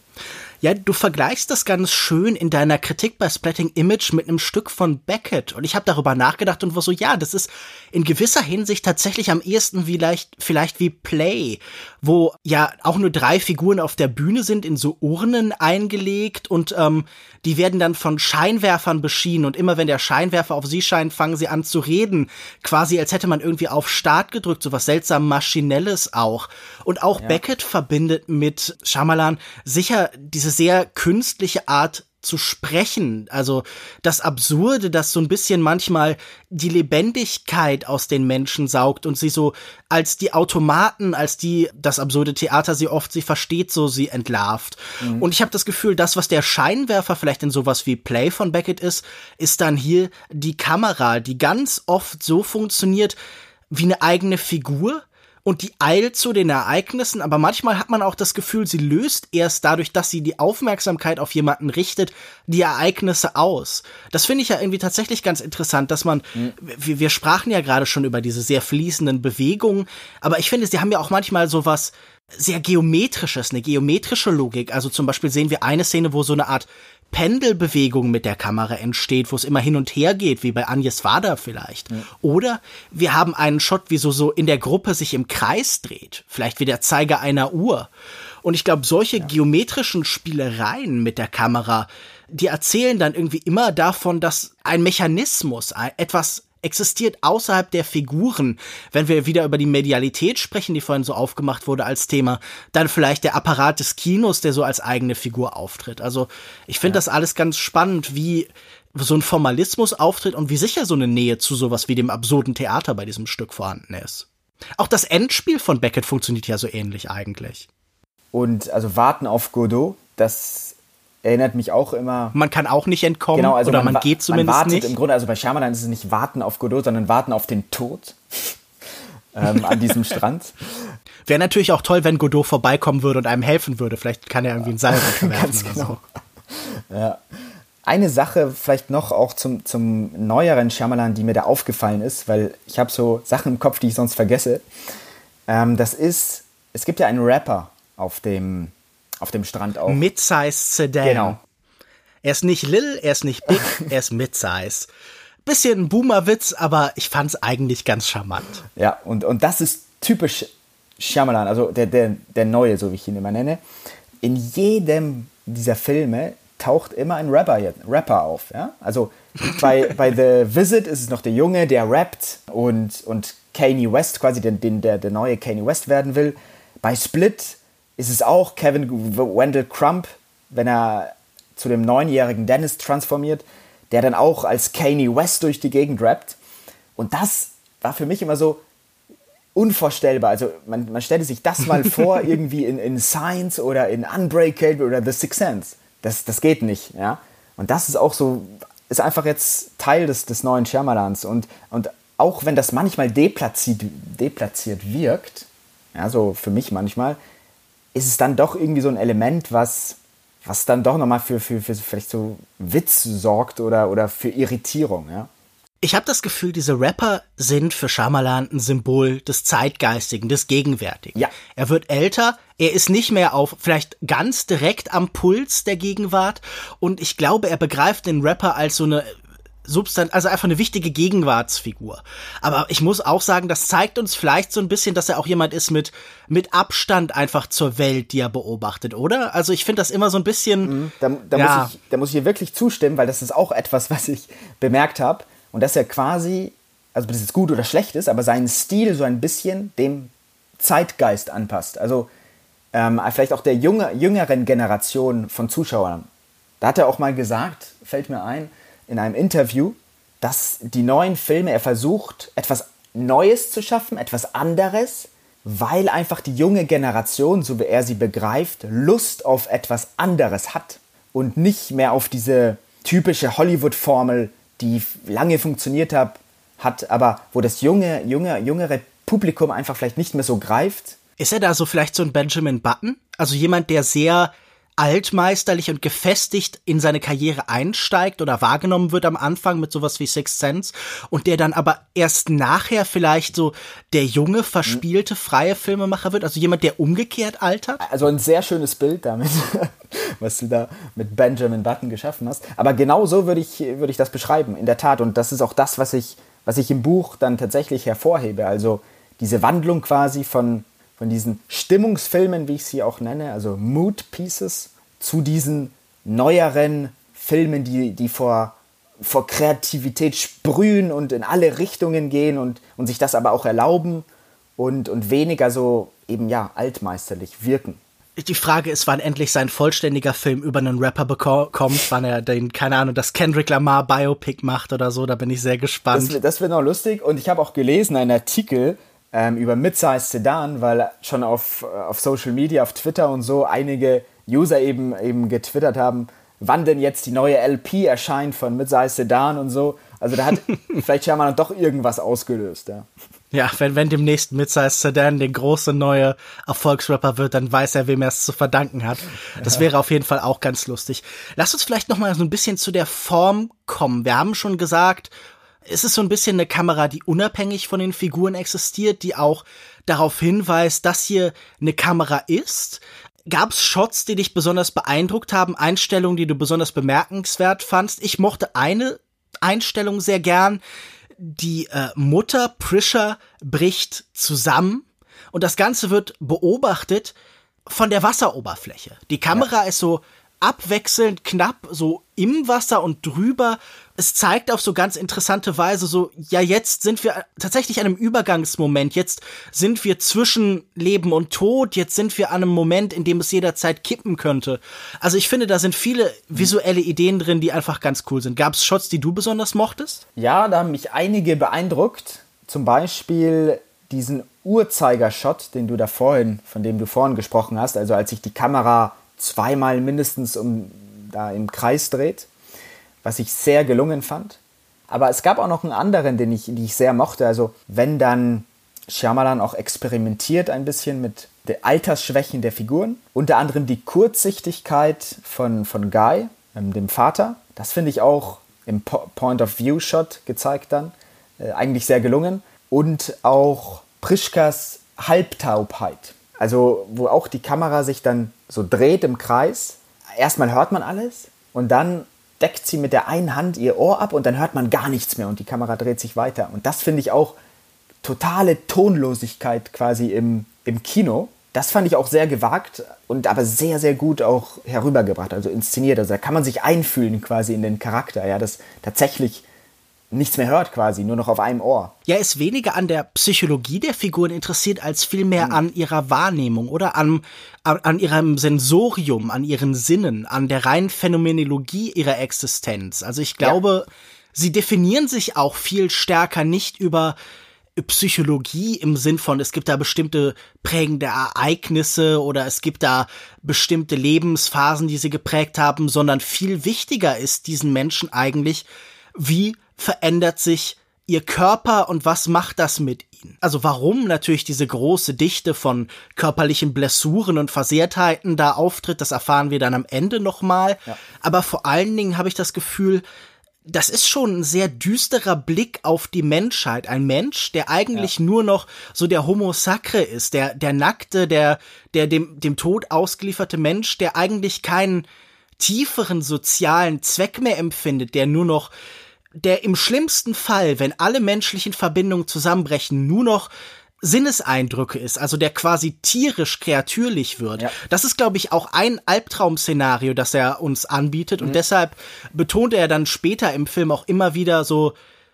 S1: Ja, du vergleichst das ganz schön in deiner Kritik bei Splatting Image mit einem Stück von Beckett. Und ich habe darüber nachgedacht und war so, ja, das ist in gewisser Hinsicht tatsächlich am ehesten vielleicht, vielleicht wie Play, wo ja auch nur drei Figuren auf der Bühne sind, in so Urnen eingelegt und ähm, die werden dann von Scheinwerfern beschienen und immer wenn der Scheinwerfer auf sie scheint, fangen sie an zu reden. Quasi als hätte man irgendwie auf Start gedrückt, so was seltsam Maschinelles auch. Und auch ja. Beckett verbindet mit Shyamalan sicher diese sehr künstliche Art zu sprechen. Also das Absurde, das so ein bisschen manchmal die Lebendigkeit aus den Menschen saugt und sie so als die Automaten, als die das absurde Theater sie oft sie versteht, so sie entlarvt. Mhm. Und ich habe das Gefühl, das, was der Scheinwerfer vielleicht in sowas wie Play von Beckett ist, ist dann hier die Kamera, die ganz oft so funktioniert wie eine eigene Figur und die eilt zu den Ereignissen, aber manchmal hat man auch das Gefühl, sie löst erst dadurch, dass sie die Aufmerksamkeit auf jemanden richtet, die Ereignisse aus. Das finde ich ja irgendwie tatsächlich ganz interessant, dass man, mhm. wir, wir sprachen ja gerade schon über diese sehr fließenden Bewegungen, aber ich finde, sie haben ja auch manchmal so was sehr geometrisches, eine geometrische Logik. Also zum Beispiel sehen wir eine Szene, wo so eine Art Pendelbewegung mit der Kamera entsteht, wo es immer hin und her geht, wie bei Agnes Vater vielleicht. Ja. Oder wir haben einen Shot, wie so, so in der Gruppe sich im Kreis dreht. Vielleicht wie der Zeiger einer Uhr. Und ich glaube, solche ja. geometrischen Spielereien mit der Kamera, die erzählen dann irgendwie immer davon, dass ein Mechanismus, etwas existiert außerhalb der Figuren. Wenn wir wieder über die Medialität sprechen, die vorhin so aufgemacht wurde als Thema, dann vielleicht der Apparat des Kinos, der so als eigene Figur auftritt. Also ich finde ja. das alles ganz spannend, wie so ein Formalismus auftritt und wie sicher so eine Nähe zu sowas wie dem absurden Theater bei diesem Stück vorhanden ist. Auch das Endspiel von Beckett funktioniert ja so ähnlich eigentlich.
S2: Und also Warten auf Godot, das erinnert mich auch immer.
S1: Man kann auch nicht entkommen genau, also oder man, man geht zumindest man
S2: wartet
S1: nicht.
S2: Im Grunde, also bei Shyamalan ist es nicht Warten auf Godot, sondern Warten auf den Tod *laughs* ähm, an diesem Strand.
S1: Wäre natürlich auch toll, wenn Godot vorbeikommen würde und einem helfen würde. Vielleicht kann er irgendwie ein Seil *laughs* Ganz genau.
S2: So. Ja. Eine Sache vielleicht noch auch zum, zum neueren Shyamalan, die mir da aufgefallen ist, weil ich habe so Sachen im Kopf, die ich sonst vergesse. Ähm, das ist, es gibt ja einen Rapper auf dem auf dem Strand auch.
S1: Midsize Sedan. Genau. Er ist nicht Lil, er ist nicht Big, *laughs* er ist Midsize. Bisschen ein Boomerwitz, aber ich fand's eigentlich ganz charmant.
S2: Ja, und, und das ist typisch Shyamalan, also der, der, der Neue, so wie ich ihn immer nenne. In jedem dieser Filme taucht immer ein Rapper, Rapper auf. Ja? Also bei, *laughs* bei The Visit ist es noch der Junge, der rappt und, und Kanye West, quasi den, den, der, der neue Kanye West werden will. Bei Split ist es auch Kevin Wendell Crump, wenn er zu dem neunjährigen Dennis transformiert, der dann auch als Kanye West durch die Gegend rappt. Und das war für mich immer so unvorstellbar. Also man, man stellte sich das mal *laughs* vor, irgendwie in, in Science oder in Unbreakable oder The Sixth Sense. Das, das geht nicht, ja. Und das ist auch so, ist einfach jetzt Teil des, des neuen Shyamalans. Und, und auch wenn das manchmal deplatziert, deplatziert wirkt, ja, so für mich manchmal, ist es dann doch irgendwie so ein Element, was, was dann doch nochmal für, für, für vielleicht so Witz sorgt oder, oder für Irritierung, ja.
S1: Ich habe das Gefühl, diese Rapper sind für Shyamalan ein Symbol des Zeitgeistigen, des Gegenwärtigen. Ja. Er wird älter, er ist nicht mehr auf, vielleicht ganz direkt am Puls der Gegenwart und ich glaube, er begreift den Rapper als so eine Substan also einfach eine wichtige Gegenwartsfigur. Aber ich muss auch sagen, das zeigt uns vielleicht so ein bisschen, dass er auch jemand ist mit, mit Abstand einfach zur Welt, die er beobachtet, oder? Also ich finde das immer so ein bisschen.
S2: Mhm, da, da, ja. muss ich, da muss ich hier wirklich zustimmen, weil das ist auch etwas, was ich bemerkt habe. Und dass er quasi, also ob das jetzt gut oder schlecht ist, aber seinen Stil so ein bisschen dem Zeitgeist anpasst. Also ähm, vielleicht auch der junge, jüngeren Generation von Zuschauern. Da hat er auch mal gesagt, fällt mir ein, in einem Interview, dass die neuen Filme, er versucht, etwas Neues zu schaffen, etwas anderes, weil einfach die junge Generation, so wie er sie begreift, Lust auf etwas anderes hat und nicht mehr auf diese typische Hollywood-Formel, die lange funktioniert hat, hat, aber wo das junge, junge, jüngere Publikum einfach vielleicht nicht mehr so greift.
S1: Ist er da so vielleicht so ein Benjamin Button? Also jemand, der sehr altmeisterlich und gefestigt in seine Karriere einsteigt oder wahrgenommen wird am Anfang mit sowas wie Sixth Sense und der dann aber erst nachher vielleicht so der junge, verspielte, freie Filmemacher wird, also jemand, der umgekehrt altert?
S2: Also ein sehr schönes Bild damit, *laughs* was du da mit Benjamin Button geschaffen hast. Aber genau so würde ich, würde ich das beschreiben, in der Tat. Und das ist auch das, was ich, was ich im Buch dann tatsächlich hervorhebe. Also diese Wandlung quasi von von diesen Stimmungsfilmen, wie ich sie auch nenne, also Mood Pieces, zu diesen neueren Filmen, die, die vor, vor Kreativität sprühen und in alle Richtungen gehen und, und sich das aber auch erlauben und, und weniger so eben ja altmeisterlich wirken.
S1: Die Frage ist, wann endlich sein vollständiger Film über einen Rapper bekommt, wann er den, keine Ahnung, das Kendrick Lamar Biopic macht oder so, da bin ich sehr gespannt.
S2: Das, das wird noch lustig und ich habe auch gelesen, einen Artikel, ähm, über Midsize Sedan, weil schon auf, auf Social Media, auf Twitter und so einige User eben, eben getwittert haben, wann denn jetzt die neue LP erscheint von Midsize Sedan und so. Also da hat *laughs* vielleicht Shyamalan doch irgendwas ausgelöst, ja.
S1: Ja, wenn, wenn demnächst Midsize Sedan der große neue Erfolgsrapper wird, dann weiß er, wem er es zu verdanken hat. Das wäre auf jeden Fall auch ganz lustig. Lass uns vielleicht noch mal so ein bisschen zu der Form kommen. Wir haben schon gesagt, es ist so ein bisschen eine Kamera, die unabhängig von den Figuren existiert, die auch darauf hinweist, dass hier eine Kamera ist. Gab es Shots, die dich besonders beeindruckt haben, Einstellungen, die du besonders bemerkenswert fandst? Ich mochte eine Einstellung sehr gern. Die äh, Mutter Prisha bricht zusammen und das Ganze wird beobachtet von der Wasseroberfläche. Die Kamera ja. ist so abwechselnd knapp so im Wasser und drüber. Es zeigt auf so ganz interessante Weise so, ja, jetzt sind wir tatsächlich an einem Übergangsmoment. Jetzt sind wir zwischen Leben und Tod. Jetzt sind wir an einem Moment, in dem es jederzeit kippen könnte. Also ich finde, da sind viele visuelle Ideen drin, die einfach ganz cool sind. Gab es Shots, die du besonders mochtest?
S2: Ja, da haben mich einige beeindruckt. Zum Beispiel diesen Uhrzeigershot, den du da vorhin, von dem du vorhin gesprochen hast, also als sich die Kamera zweimal mindestens um da im Kreis dreht, was ich sehr gelungen fand. Aber es gab auch noch einen anderen, den ich, den ich sehr mochte. Also wenn dann Shyamalan auch experimentiert ein bisschen mit den Altersschwächen der Figuren, unter anderem die Kurzsichtigkeit von, von Guy, ähm, dem Vater. Das finde ich auch im Point-of-View-Shot gezeigt dann. Äh, eigentlich sehr gelungen. Und auch Prischkas Halbtaubheit. Also wo auch die Kamera sich dann so dreht im Kreis. Erstmal hört man alles und dann deckt sie mit der einen Hand ihr Ohr ab und dann hört man gar nichts mehr und die Kamera dreht sich weiter. Und das finde ich auch totale Tonlosigkeit quasi im, im Kino. Das fand ich auch sehr gewagt und aber sehr, sehr gut auch herübergebracht, also inszeniert. Also da kann man sich einfühlen quasi in den Charakter, ja, das tatsächlich nichts mehr hört quasi, nur noch auf einem Ohr.
S1: Ja, ist weniger an der Psychologie der Figuren interessiert, als vielmehr mhm. an ihrer Wahrnehmung oder an, an, an, ihrem Sensorium, an ihren Sinnen, an der reinen Phänomenologie ihrer Existenz. Also ich glaube, ja. sie definieren sich auch viel stärker nicht über Psychologie im Sinn von, es gibt da bestimmte prägende Ereignisse oder es gibt da bestimmte Lebensphasen, die sie geprägt haben, sondern viel wichtiger ist diesen Menschen eigentlich, wie verändert sich ihr Körper und was macht das mit ihnen? Also warum natürlich diese große Dichte von körperlichen Blessuren und Versehrtheiten da auftritt, das erfahren wir dann am Ende nochmal. Ja. Aber vor allen Dingen habe ich das Gefühl, das ist schon ein sehr düsterer Blick auf die Menschheit. Ein Mensch, der eigentlich ja. nur noch so der Homo sacre ist, der, der nackte, der, der dem, dem Tod ausgelieferte Mensch, der eigentlich keinen tieferen sozialen Zweck mehr empfindet, der nur noch der im schlimmsten Fall, wenn alle menschlichen Verbindungen zusammenbrechen, nur noch Sinneseindrücke ist, also der quasi tierisch kreatürlich wird. Ja. Das ist, glaube ich, auch ein Albtraum-Szenario, das er uns anbietet. Mhm. Und deshalb betont er dann später im Film auch immer wieder so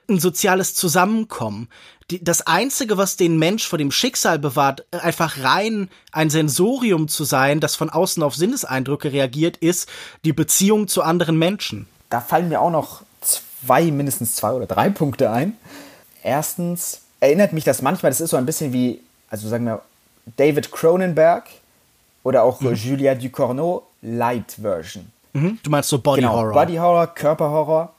S1: ein soziales Zusammenkommen. Die, das Einzige, was den Mensch vor dem Schicksal bewahrt, einfach rein ein Sensorium zu sein, das von außen auf Sinneseindrücke reagiert, ist die Beziehung zu anderen Menschen.
S2: Da fallen mir auch noch zwei, mindestens zwei oder drei Punkte ein. Erstens erinnert mich das manchmal, das ist so ein bisschen wie, also sagen wir, David Cronenberg oder auch mhm. Julia Ducournau Light Version.
S1: Mhm. Du meinst so Body genau, Horror?
S2: Body Horror, Körperhorror.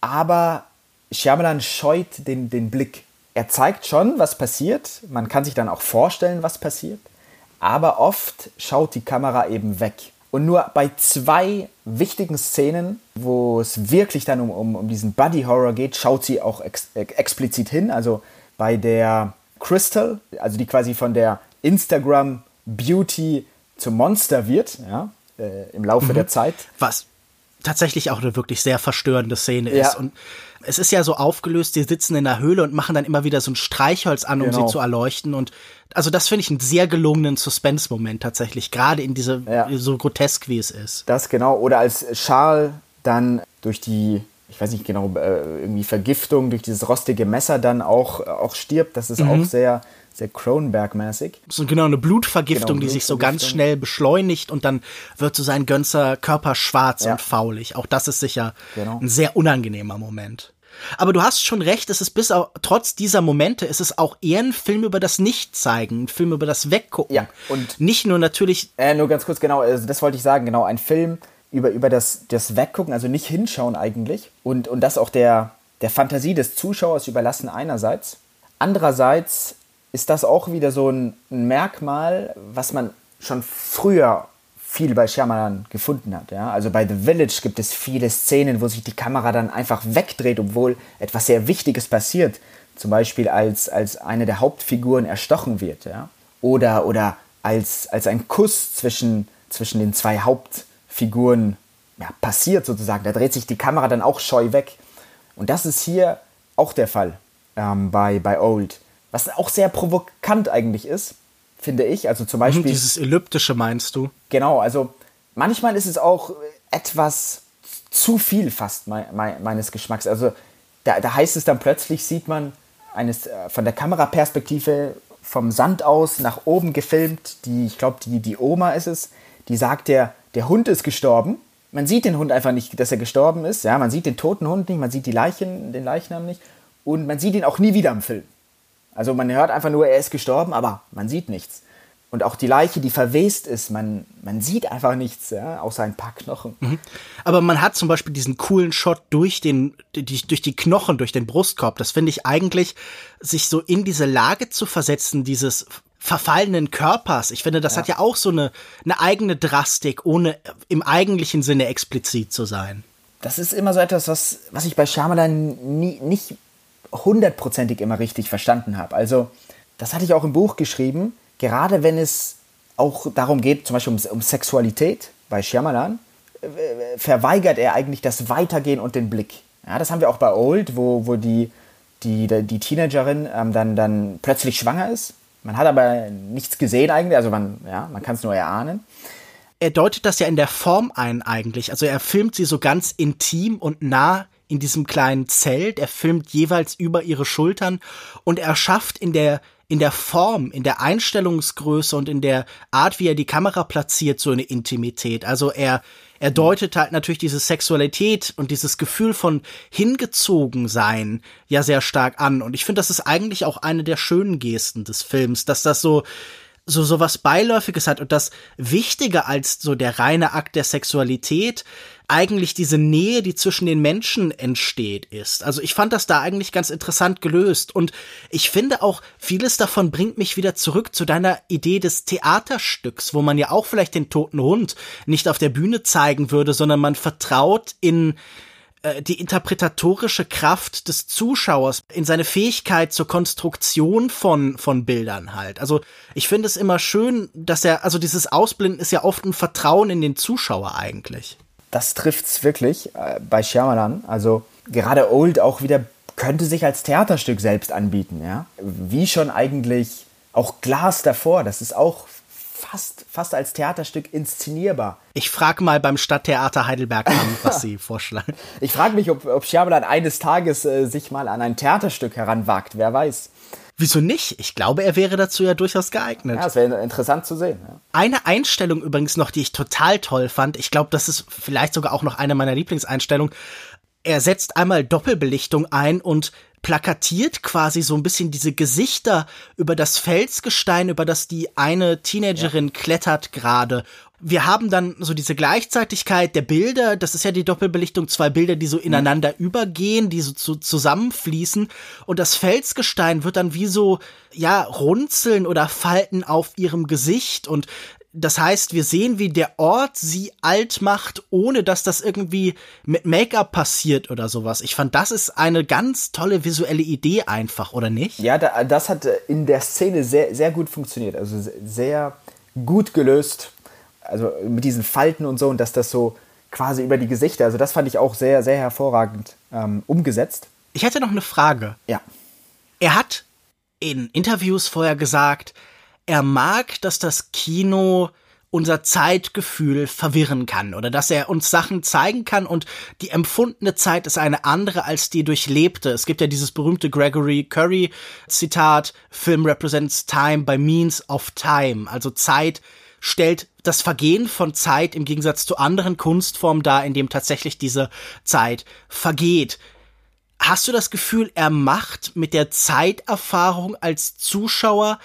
S2: Aber Shyamalan scheut den, den Blick. Er zeigt schon, was passiert. Man kann sich dann auch vorstellen, was passiert. Aber oft schaut die Kamera eben weg. Und nur bei zwei wichtigen Szenen, wo es wirklich dann um, um, um diesen Buddy Horror geht, schaut sie auch ex explizit hin. Also bei der Crystal, also die quasi von der Instagram Beauty zum Monster wird, ja, äh, im Laufe mhm. der Zeit.
S1: Was tatsächlich auch eine wirklich sehr verstörende Szene ja. ist. Und es ist ja so aufgelöst, die sitzen in der Höhle und machen dann immer wieder so ein Streichholz an, um genau. sie zu erleuchten. Und also das finde ich einen sehr gelungenen Suspense-Moment tatsächlich, gerade in diese, ja. so grotesk wie es ist.
S2: Das genau. Oder als Charles dann durch die, ich weiß nicht genau, äh, irgendwie Vergiftung, durch dieses rostige Messer dann auch, auch stirbt, das ist mhm. auch sehr, sehr Cronenberg-mäßig.
S1: So genau eine Blutvergiftung, genau, die sich so ganz schnell beschleunigt und dann wird so sein ganzer Körper schwarz ja. und faulig. Auch das ist sicher genau. ein sehr unangenehmer Moment. Aber du hast schon recht, es ist bis auch, trotz dieser Momente, es ist auch eher ein Film über das Nicht-Zeigen, ein Film über das Weggucken.
S2: Ja, und
S1: nicht nur natürlich.
S2: Äh, nur ganz kurz, genau, also das wollte ich sagen, genau, ein Film über, über das, das Weggucken, also nicht hinschauen eigentlich. Und, und das auch der, der Fantasie des Zuschauers überlassen einerseits. Andererseits ist das auch wieder so ein Merkmal, was man schon früher viel bei Shyamalan gefunden hat. Ja? Also bei The Village gibt es viele Szenen, wo sich die Kamera dann einfach wegdreht, obwohl etwas sehr Wichtiges passiert. Zum Beispiel als, als eine der Hauptfiguren erstochen wird. Ja? Oder, oder als, als ein Kuss zwischen, zwischen den zwei Hauptfiguren ja, passiert sozusagen. Da dreht sich die Kamera dann auch scheu weg. Und das ist hier auch der Fall ähm, bei, bei Old. Was auch sehr provokant eigentlich ist, finde ich. Also zum mhm, Beispiel.
S1: Dieses Elliptische meinst du?
S2: Genau, also manchmal ist es auch etwas zu viel fast me me meines Geschmacks. Also da, da heißt es dann plötzlich, sieht man eines äh, von der Kameraperspektive vom Sand aus nach oben gefilmt, die, ich glaube, die, die Oma ist es, die sagt, der, der Hund ist gestorben. Man sieht den Hund einfach nicht, dass er gestorben ist. Ja, man sieht den toten Hund nicht, man sieht die Leichen, den Leichnam nicht. Und man sieht ihn auch nie wieder im Film. Also man hört einfach nur, er ist gestorben, aber man sieht nichts. Und auch die Leiche, die verwest ist, man, man sieht einfach nichts, ja, außer ein paar Knochen. Mhm.
S1: Aber man hat zum Beispiel diesen coolen Shot durch den, die, durch die Knochen, durch den Brustkorb. Das finde ich eigentlich, sich so in diese Lage zu versetzen, dieses verfallenen Körpers. Ich finde, das ja. hat ja auch so eine, eine eigene Drastik, ohne im eigentlichen Sinne explizit zu sein.
S2: Das ist immer so etwas, was, was ich bei Shyamalan nie, nicht hundertprozentig immer richtig verstanden habe. Also, das hatte ich auch im Buch geschrieben, gerade wenn es auch darum geht, zum Beispiel um, um Sexualität bei Shyamalan, äh, verweigert er eigentlich das Weitergehen und den Blick. Ja, das haben wir auch bei Old, wo, wo die, die, die Teenagerin ähm, dann, dann plötzlich schwanger ist. Man hat aber nichts gesehen eigentlich, also man, ja, man kann es nur erahnen.
S1: Er deutet das ja in der Form ein eigentlich. Also er filmt sie so ganz intim und nah in diesem kleinen Zelt. Er filmt jeweils über ihre Schultern und er schafft in der in der Form, in der Einstellungsgröße und in der Art, wie er die Kamera platziert, so eine Intimität. Also er, er deutet halt natürlich diese Sexualität und dieses Gefühl von hingezogen sein ja sehr stark an. Und ich finde, das ist eigentlich auch eine der schönen Gesten des Films, dass das so, so so was beiläufiges hat und das wichtiger als so der reine Akt der Sexualität eigentlich diese Nähe, die zwischen den Menschen entsteht, ist. Also ich fand das da eigentlich ganz interessant gelöst und ich finde auch vieles davon bringt mich wieder zurück zu deiner Idee des Theaterstücks, wo man ja auch vielleicht den toten Hund nicht auf der Bühne zeigen würde, sondern man vertraut in äh, die interpretatorische Kraft des Zuschauers, in seine Fähigkeit zur Konstruktion von, von Bildern halt. Also ich finde es immer schön, dass er, also dieses Ausblenden ist ja oft ein Vertrauen in den Zuschauer eigentlich.
S2: Das trifft's wirklich äh, bei Shyamalan. Also gerade Old auch wieder könnte sich als Theaterstück selbst anbieten, ja. Wie schon eigentlich auch Glas davor, das ist auch fast, fast als Theaterstück inszenierbar.
S1: Ich frage mal beim Stadttheater Heidelberg an, *laughs* was Sie vorschlagen.
S2: Ich frage mich, ob, ob Shyamalan eines Tages äh, sich mal an ein Theaterstück heranwagt, wer weiß.
S1: Wieso nicht? Ich glaube, er wäre dazu ja durchaus geeignet.
S2: Ja, es wäre interessant zu sehen. Ja.
S1: Eine Einstellung übrigens noch, die ich total toll fand. Ich glaube, das ist vielleicht sogar auch noch eine meiner Lieblingseinstellungen. Er setzt einmal Doppelbelichtung ein und plakatiert quasi so ein bisschen diese Gesichter über das Felsgestein, über das die eine Teenagerin ja. klettert gerade. Wir haben dann so diese Gleichzeitigkeit der Bilder, das ist ja die Doppelbelichtung, zwei Bilder, die so mhm. ineinander mhm. übergehen, die so zu, zusammenfließen und das Felsgestein wird dann wie so, ja, Runzeln oder Falten auf ihrem Gesicht und das heißt, wir sehen, wie der Ort sie alt macht, ohne dass das irgendwie mit Make-up passiert oder sowas. Ich fand, das ist eine ganz tolle visuelle Idee einfach, oder nicht?
S2: Ja, das hat in der Szene sehr, sehr gut funktioniert. Also sehr gut gelöst. Also mit diesen Falten und so und dass das so quasi über die Gesichter, also das fand ich auch sehr, sehr hervorragend ähm, umgesetzt.
S1: Ich hätte noch eine Frage.
S2: Ja.
S1: Er hat in Interviews vorher gesagt, er mag, dass das Kino unser Zeitgefühl verwirren kann oder dass er uns Sachen zeigen kann und die empfundene Zeit ist eine andere als die durchlebte. Es gibt ja dieses berühmte Gregory Curry Zitat, Film represents time by means of time, also Zeit stellt das Vergehen von Zeit im Gegensatz zu anderen Kunstformen dar, in dem tatsächlich diese Zeit vergeht. Hast du das Gefühl, er macht mit der Zeiterfahrung als Zuschauer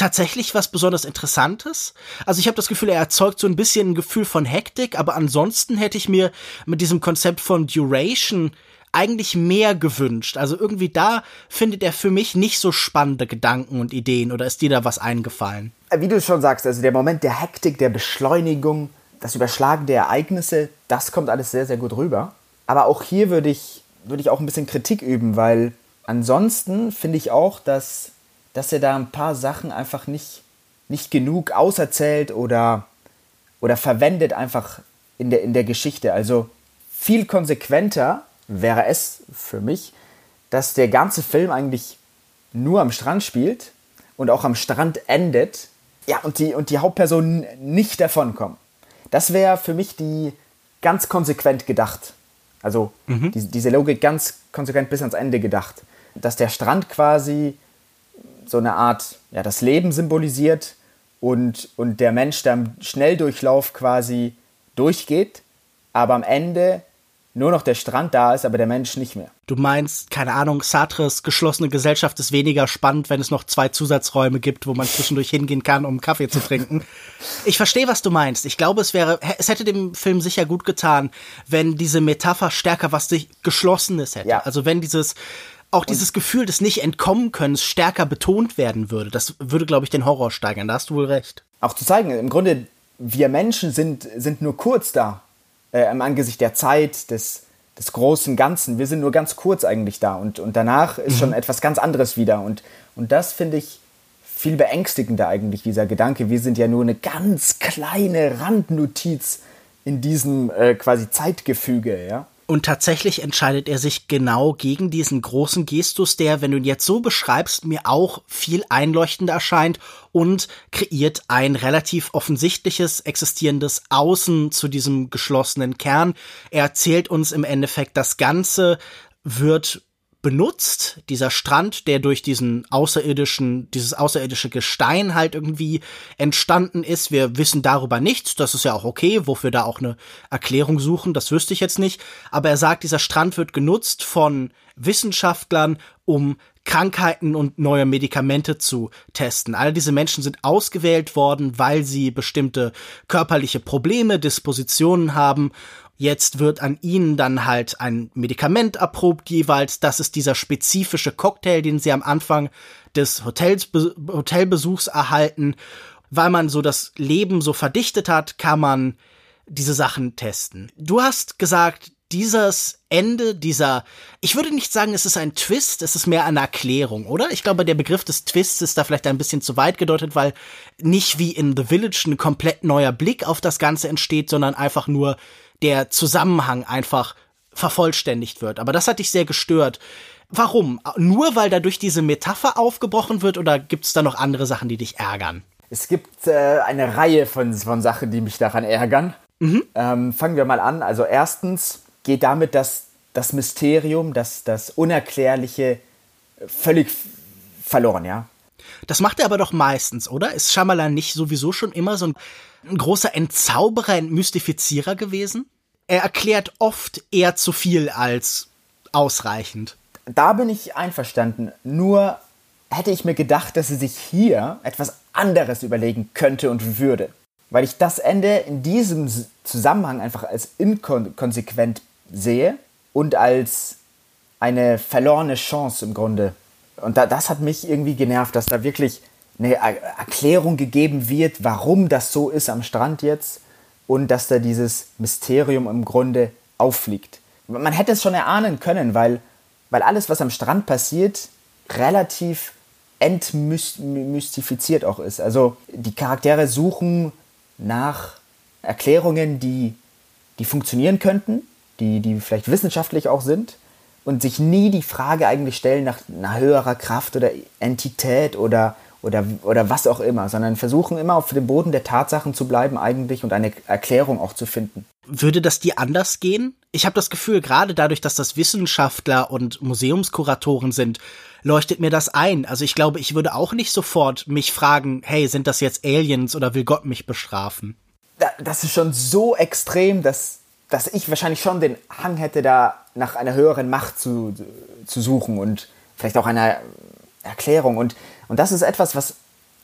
S1: tatsächlich was besonders Interessantes. Also ich habe das Gefühl, er erzeugt so ein bisschen ein Gefühl von Hektik, aber ansonsten hätte ich mir mit diesem Konzept von Duration eigentlich mehr gewünscht. Also irgendwie da findet er für mich nicht so spannende Gedanken und Ideen oder ist dir da was eingefallen?
S2: Wie du schon sagst, also der Moment der Hektik, der Beschleunigung, das Überschlagen der Ereignisse, das kommt alles sehr, sehr gut rüber. Aber auch hier würde ich, würde ich auch ein bisschen Kritik üben, weil ansonsten finde ich auch, dass, dass er da ein paar Sachen einfach nicht, nicht genug auserzählt oder, oder verwendet einfach in der, in der Geschichte. Also viel konsequenter wäre es für mich, dass der ganze Film eigentlich nur am Strand spielt und auch am Strand endet. Ja, und die, und die Hauptpersonen nicht davonkommen. Das wäre für mich die ganz konsequent gedacht. Also mhm. die, diese Logik ganz konsequent bis ans Ende gedacht. Dass der Strand quasi so eine Art, ja, das Leben symbolisiert und, und der Mensch da im Schnelldurchlauf quasi durchgeht, aber am Ende nur noch der Strand da ist, aber der Mensch nicht mehr.
S1: Du meinst, keine Ahnung, Sartres geschlossene Gesellschaft ist weniger spannend, wenn es noch zwei Zusatzräume gibt, wo man zwischendurch *laughs* hingehen kann, um Kaffee zu trinken. Ich verstehe, was du meinst. Ich glaube, es wäre, es hätte dem Film sicher gut getan, wenn diese Metapher stärker was Geschlossenes hätte. Ja. Also wenn dieses, auch dieses Gefühl des nicht entkommen können stärker betont werden würde. Das würde, glaube ich, den Horror steigern. Da hast du wohl recht.
S2: Auch zu zeigen, im Grunde, wir Menschen sind, sind nur kurz da äh, im Angesicht der Zeit, des, des großen Ganzen. Wir sind nur ganz kurz eigentlich da und, und danach ist mhm. schon etwas ganz anderes wieder. Und, und das finde ich viel beängstigender eigentlich, dieser Gedanke. Wir sind ja nur eine ganz kleine Randnotiz in diesem äh, quasi Zeitgefüge, ja.
S1: Und tatsächlich entscheidet er sich genau gegen diesen großen Gestus, der, wenn du ihn jetzt so beschreibst, mir auch viel einleuchtender erscheint und kreiert ein relativ offensichtliches existierendes Außen zu diesem geschlossenen Kern. Er erzählt uns im Endeffekt, das Ganze wird benutzt, dieser Strand, der durch diesen außerirdischen, dieses außerirdische Gestein halt irgendwie entstanden ist. Wir wissen darüber nichts, das ist ja auch okay, wofür da auch eine Erklärung suchen, das wüsste ich jetzt nicht. Aber er sagt, dieser Strand wird genutzt von Wissenschaftlern, um Krankheiten und neue Medikamente zu testen. All diese Menschen sind ausgewählt worden, weil sie bestimmte körperliche Probleme, Dispositionen haben Jetzt wird an ihnen dann halt ein Medikament erprobt jeweils. Das ist dieser spezifische Cocktail, den sie am Anfang des Hotels, Hotelbesuchs erhalten. Weil man so das Leben so verdichtet hat, kann man diese Sachen testen. Du hast gesagt, dieses Ende, dieser, ich würde nicht sagen, es ist ein Twist, es ist mehr eine Erklärung, oder? Ich glaube, der Begriff des Twists ist da vielleicht ein bisschen zu weit gedeutet, weil nicht wie in The Village ein komplett neuer Blick auf das Ganze entsteht, sondern einfach nur der Zusammenhang einfach vervollständigt wird. Aber das hat dich sehr gestört. Warum? Nur weil dadurch diese Metapher aufgebrochen wird oder gibt es da noch andere Sachen, die dich ärgern?
S2: Es gibt äh, eine Reihe von, von Sachen, die mich daran ärgern. Mhm. Ähm, fangen wir mal an. Also erstens geht damit das, das Mysterium, das, das Unerklärliche völlig verloren, ja.
S1: Das macht er aber doch meistens, oder? Ist Shyamalan nicht sowieso schon immer so ein, ein großer Entzauberer, ein Mystifizierer gewesen? Er erklärt oft eher zu viel als ausreichend.
S2: Da bin ich einverstanden. Nur hätte ich mir gedacht, dass er sich hier etwas anderes überlegen könnte und würde. Weil ich das Ende in diesem Zusammenhang einfach als inkonsequent sehe und als eine verlorene Chance im Grunde und da, das hat mich irgendwie genervt, dass da wirklich eine Erklärung gegeben wird, warum das so ist am Strand jetzt und dass da dieses Mysterium im Grunde auffliegt. Man hätte es schon erahnen können, weil, weil alles, was am Strand passiert, relativ entmystifiziert auch ist. Also die Charaktere suchen nach Erklärungen, die, die funktionieren könnten, die, die vielleicht wissenschaftlich auch sind und sich nie die Frage eigentlich stellen nach einer höherer Kraft oder Entität oder, oder, oder was auch immer, sondern versuchen immer auf dem Boden der Tatsachen zu bleiben eigentlich und eine Erklärung auch zu finden.
S1: Würde das dir anders gehen? Ich habe das Gefühl, gerade dadurch, dass das Wissenschaftler und Museumskuratoren sind, leuchtet mir das ein. Also ich glaube, ich würde auch nicht sofort mich fragen, hey, sind das jetzt Aliens oder will Gott mich bestrafen?
S2: Das ist schon so extrem, dass dass ich wahrscheinlich schon den Hang hätte, da nach einer höheren Macht zu, zu suchen und vielleicht auch einer Erklärung. Und, und das ist etwas, was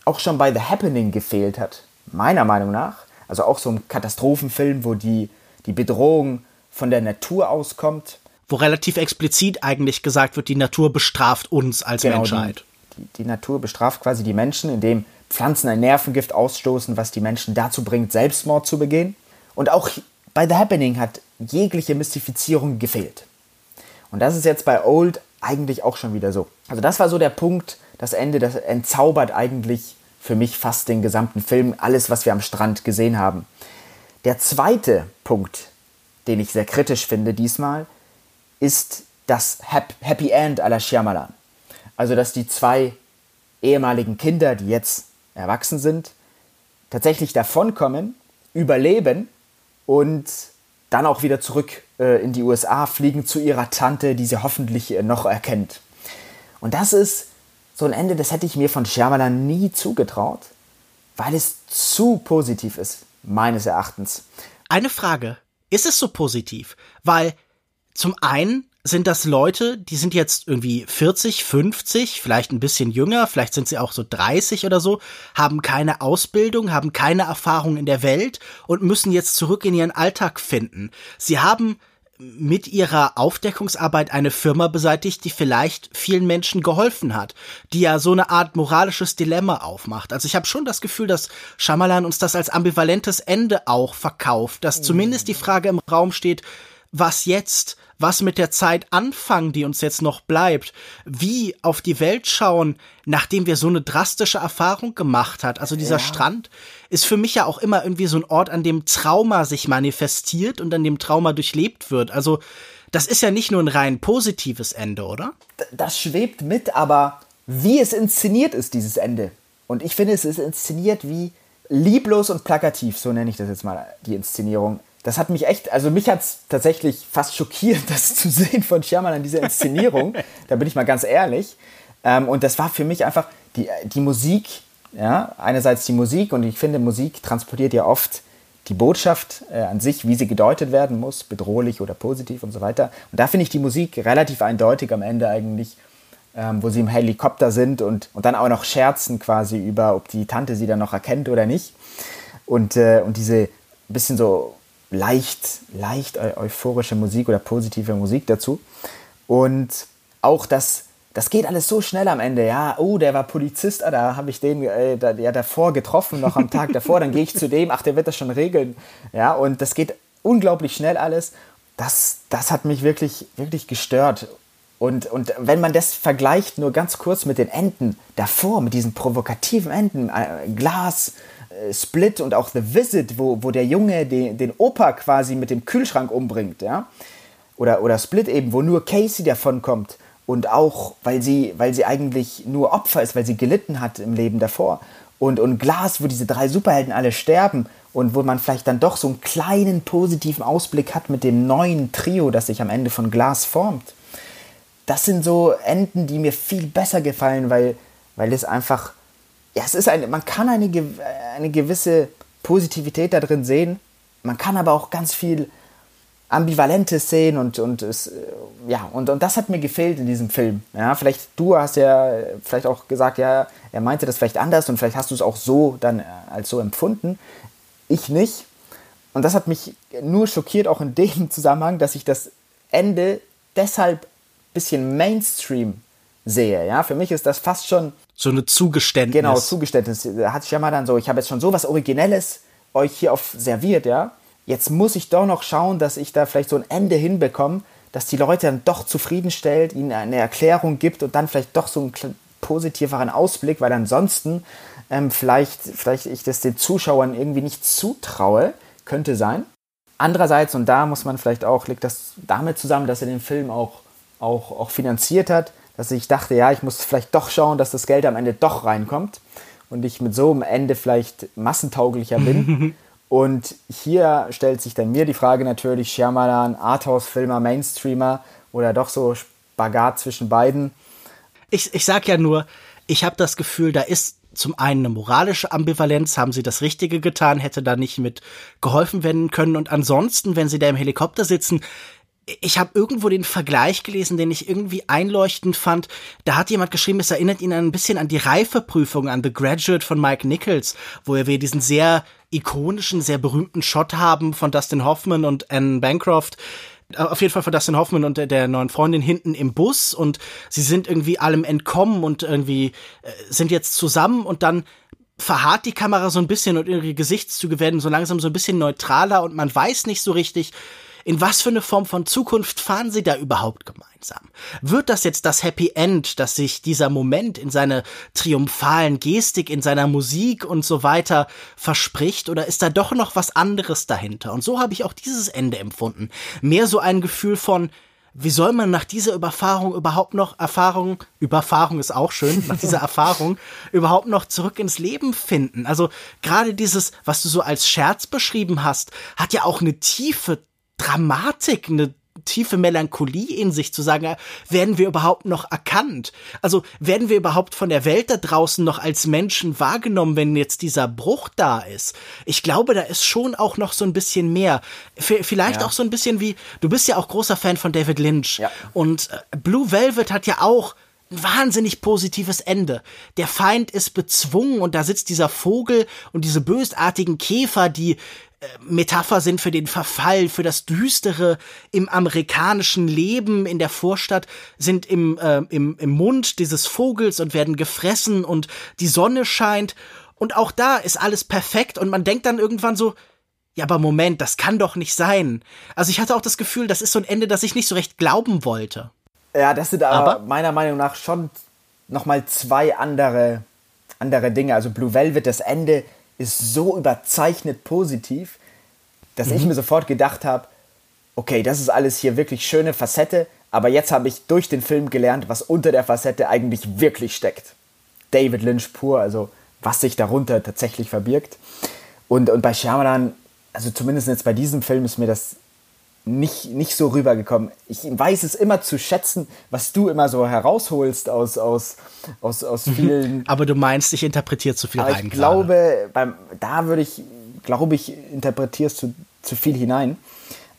S2: auch schon bei The Happening gefehlt hat, meiner Meinung nach. Also auch so ein Katastrophenfilm, wo die, die Bedrohung von der Natur auskommt.
S1: wo relativ explizit eigentlich gesagt wird, die Natur bestraft uns als genau, Menschheit.
S2: Die, die, die Natur bestraft quasi die Menschen, indem Pflanzen ein Nervengift ausstoßen, was die Menschen dazu bringt, Selbstmord zu begehen. Und auch bei The Happening hat jegliche Mystifizierung gefehlt. Und das ist jetzt bei Old eigentlich auch schon wieder so. Also das war so der Punkt, das Ende, das entzaubert eigentlich für mich fast den gesamten Film, alles, was wir am Strand gesehen haben. Der zweite Punkt, den ich sehr kritisch finde diesmal, ist das Happy End la Shyamalan. Also, dass die zwei ehemaligen Kinder, die jetzt erwachsen sind, tatsächlich davonkommen, überleben und dann auch wieder zurück äh, in die USA fliegen zu ihrer Tante, die sie hoffentlich äh, noch erkennt. Und das ist so ein Ende, das hätte ich mir von Shyamalan nie zugetraut, weil es zu positiv ist, meines Erachtens.
S1: Eine Frage, ist es so positiv? Weil zum einen sind das Leute, die sind jetzt irgendwie 40, 50, vielleicht ein bisschen jünger, vielleicht sind sie auch so 30 oder so, haben keine Ausbildung, haben keine Erfahrung in der Welt und müssen jetzt zurück in ihren Alltag finden. Sie haben mit ihrer Aufdeckungsarbeit eine Firma beseitigt, die vielleicht vielen Menschen geholfen hat, die ja so eine Art moralisches Dilemma aufmacht. Also ich habe schon das Gefühl, dass Shyamalan uns das als ambivalentes Ende auch verkauft, dass zumindest die Frage im Raum steht, was jetzt? Was mit der Zeit anfangen, die uns jetzt noch bleibt, wie auf die Welt schauen, nachdem wir so eine drastische Erfahrung gemacht hat. Also dieser ja. Strand ist für mich ja auch immer irgendwie so ein Ort, an dem Trauma sich manifestiert und an dem Trauma durchlebt wird. Also das ist ja nicht nur ein rein positives Ende, oder?
S2: Das schwebt mit, aber wie es inszeniert ist, dieses Ende. Und ich finde, es ist inszeniert wie lieblos und plakativ, so nenne ich das jetzt mal, die Inszenierung das hat mich echt, also mich hat es tatsächlich fast schockiert, *laughs* das zu sehen von Shyamalan, diese Inszenierung. da bin ich mal ganz ehrlich. Ähm, und das war für mich einfach die, die Musik, ja, einerseits die Musik und ich finde, Musik transportiert ja oft die Botschaft äh, an sich, wie sie gedeutet werden muss, bedrohlich oder positiv und so weiter. Und da finde ich die Musik relativ eindeutig am Ende eigentlich, ähm, wo sie im Helikopter sind und, und dann auch noch scherzen quasi über, ob die Tante sie dann noch erkennt oder nicht. Und, äh, und diese bisschen so leicht, leicht euphorische Musik oder positive Musik dazu. Und auch das, das geht alles so schnell am Ende. Ja, oh, der war Polizist, ah, da habe ich den äh, da, ja davor getroffen, noch am Tag davor. Dann gehe ich zu dem, ach, der wird das schon regeln. Ja, und das geht unglaublich schnell alles. Das, das hat mich wirklich, wirklich gestört. Und, und wenn man das vergleicht, nur ganz kurz mit den Enden davor, mit diesen provokativen Enden, äh, Glas, äh, Split und auch The Visit, wo, wo der Junge den, den Opa quasi mit dem Kühlschrank umbringt, ja. Oder, oder Split eben, wo nur Casey davon kommt. Und auch, weil sie, weil sie eigentlich nur Opfer ist, weil sie gelitten hat im Leben davor. Und, und Glas, wo diese drei Superhelden alle sterben und wo man vielleicht dann doch so einen kleinen positiven Ausblick hat mit dem neuen Trio, das sich am Ende von Glas formt. Das sind so Enden, die mir viel besser gefallen, weil, weil es einfach ja, es ist eine, man kann eine, eine gewisse Positivität da drin sehen. Man kann aber auch ganz viel Ambivalentes sehen und, und es, äh, ja, und, und das hat mir gefehlt in diesem Film. Ja, vielleicht du hast ja vielleicht auch gesagt, ja, er meinte das vielleicht anders und vielleicht hast du es auch so dann äh, als so empfunden. Ich nicht. Und das hat mich nur schockiert, auch in dem *laughs* Zusammenhang, dass ich das Ende deshalb bisschen Mainstream sehe. Ja, für mich ist das fast schon
S1: so eine Zugeständnis.
S2: Genau, Zugeständnis. Da hat sich ja mal dann so, ich habe jetzt schon so was Originelles euch hier auf serviert, ja. Jetzt muss ich doch noch schauen, dass ich da vielleicht so ein Ende hinbekomme, dass die Leute dann doch zufriedenstellt, ihnen eine Erklärung gibt und dann vielleicht doch so einen positiveren Ausblick, weil ansonsten ähm, vielleicht, vielleicht ich das den Zuschauern irgendwie nicht zutraue, könnte sein. Andererseits, und da muss man vielleicht auch, liegt das damit zusammen, dass er den Film auch, auch, auch finanziert hat, dass ich dachte, ja, ich muss vielleicht doch schauen, dass das Geld am Ende doch reinkommt und ich mit so einem Ende vielleicht massentauglicher bin. *laughs* und hier stellt sich dann mir die Frage natürlich, Shyamalan, Arthouse-Filmer, Mainstreamer oder doch so Spagat zwischen beiden.
S1: Ich, ich sag ja nur, ich habe das Gefühl, da ist zum einen eine moralische Ambivalenz, haben sie das Richtige getan, hätte da nicht mit geholfen werden können. Und ansonsten, wenn sie da im Helikopter sitzen, ich habe irgendwo den Vergleich gelesen, den ich irgendwie einleuchtend fand. Da hat jemand geschrieben, es erinnert ihn ein bisschen an die Reifeprüfung, an The Graduate von Mike Nichols, wo wir diesen sehr ikonischen, sehr berühmten Shot haben von Dustin Hoffman und Anne Bancroft, auf jeden Fall von Dustin Hoffman und der, der neuen Freundin hinten im Bus. Und sie sind irgendwie allem entkommen und irgendwie äh, sind jetzt zusammen. Und dann verharrt die Kamera so ein bisschen und ihre Gesichtszüge werden so langsam so ein bisschen neutraler und man weiß nicht so richtig, in was für eine Form von Zukunft fahren sie da überhaupt gemeinsam? Wird das jetzt das Happy End, dass sich dieser Moment in seiner triumphalen Gestik, in seiner Musik und so weiter verspricht oder ist da doch noch was anderes dahinter? Und so habe ich auch dieses Ende empfunden. Mehr so ein Gefühl von, wie soll man nach dieser Überfahrung überhaupt noch Erfahrung, Überfahrung ist auch schön, nach dieser *laughs* Erfahrung überhaupt noch zurück ins Leben finden? Also gerade dieses, was du so als Scherz beschrieben hast, hat ja auch eine tiefe Dramatik, eine tiefe Melancholie in sich zu sagen, werden wir überhaupt noch erkannt? Also werden wir überhaupt von der Welt da draußen noch als Menschen wahrgenommen, wenn jetzt dieser Bruch da ist? Ich glaube, da ist schon auch noch so ein bisschen mehr. Vielleicht ja. auch so ein bisschen wie, du bist ja auch großer Fan von David Lynch. Ja. Und äh, Blue Velvet hat ja auch ein wahnsinnig positives Ende. Der Feind ist bezwungen und da sitzt dieser Vogel und diese bösartigen Käfer, die Metapher sind für den Verfall, für das Düstere im amerikanischen Leben in der Vorstadt, sind im, äh, im, im Mund dieses Vogels und werden gefressen und die Sonne scheint. Und auch da ist alles perfekt und man denkt dann irgendwann so, ja, aber Moment, das kann doch nicht sein. Also ich hatte auch das Gefühl, das ist so ein Ende, das ich nicht so recht glauben wollte.
S2: Ja, das sind aber, aber? meiner Meinung nach schon nochmal zwei andere, andere Dinge. Also Blue Velvet, das Ende ist so überzeichnet positiv, dass mhm. ich mir sofort gedacht habe, okay, das ist alles hier wirklich schöne Facette, aber jetzt habe ich durch den Film gelernt, was unter der Facette eigentlich wirklich steckt. David Lynch pur, also was sich darunter tatsächlich verbirgt. Und, und bei Shyamalan, also zumindest jetzt bei diesem Film ist mir das nicht, nicht so rübergekommen. Ich weiß es immer zu schätzen, was du immer so herausholst aus, aus, aus, aus mhm. vielen.
S1: Aber du meinst, ich interpretiere zu viel
S2: Aber
S1: rein.
S2: Ich glaube, beim, da würde ich, glaube ich, interpretierst du zu viel hinein.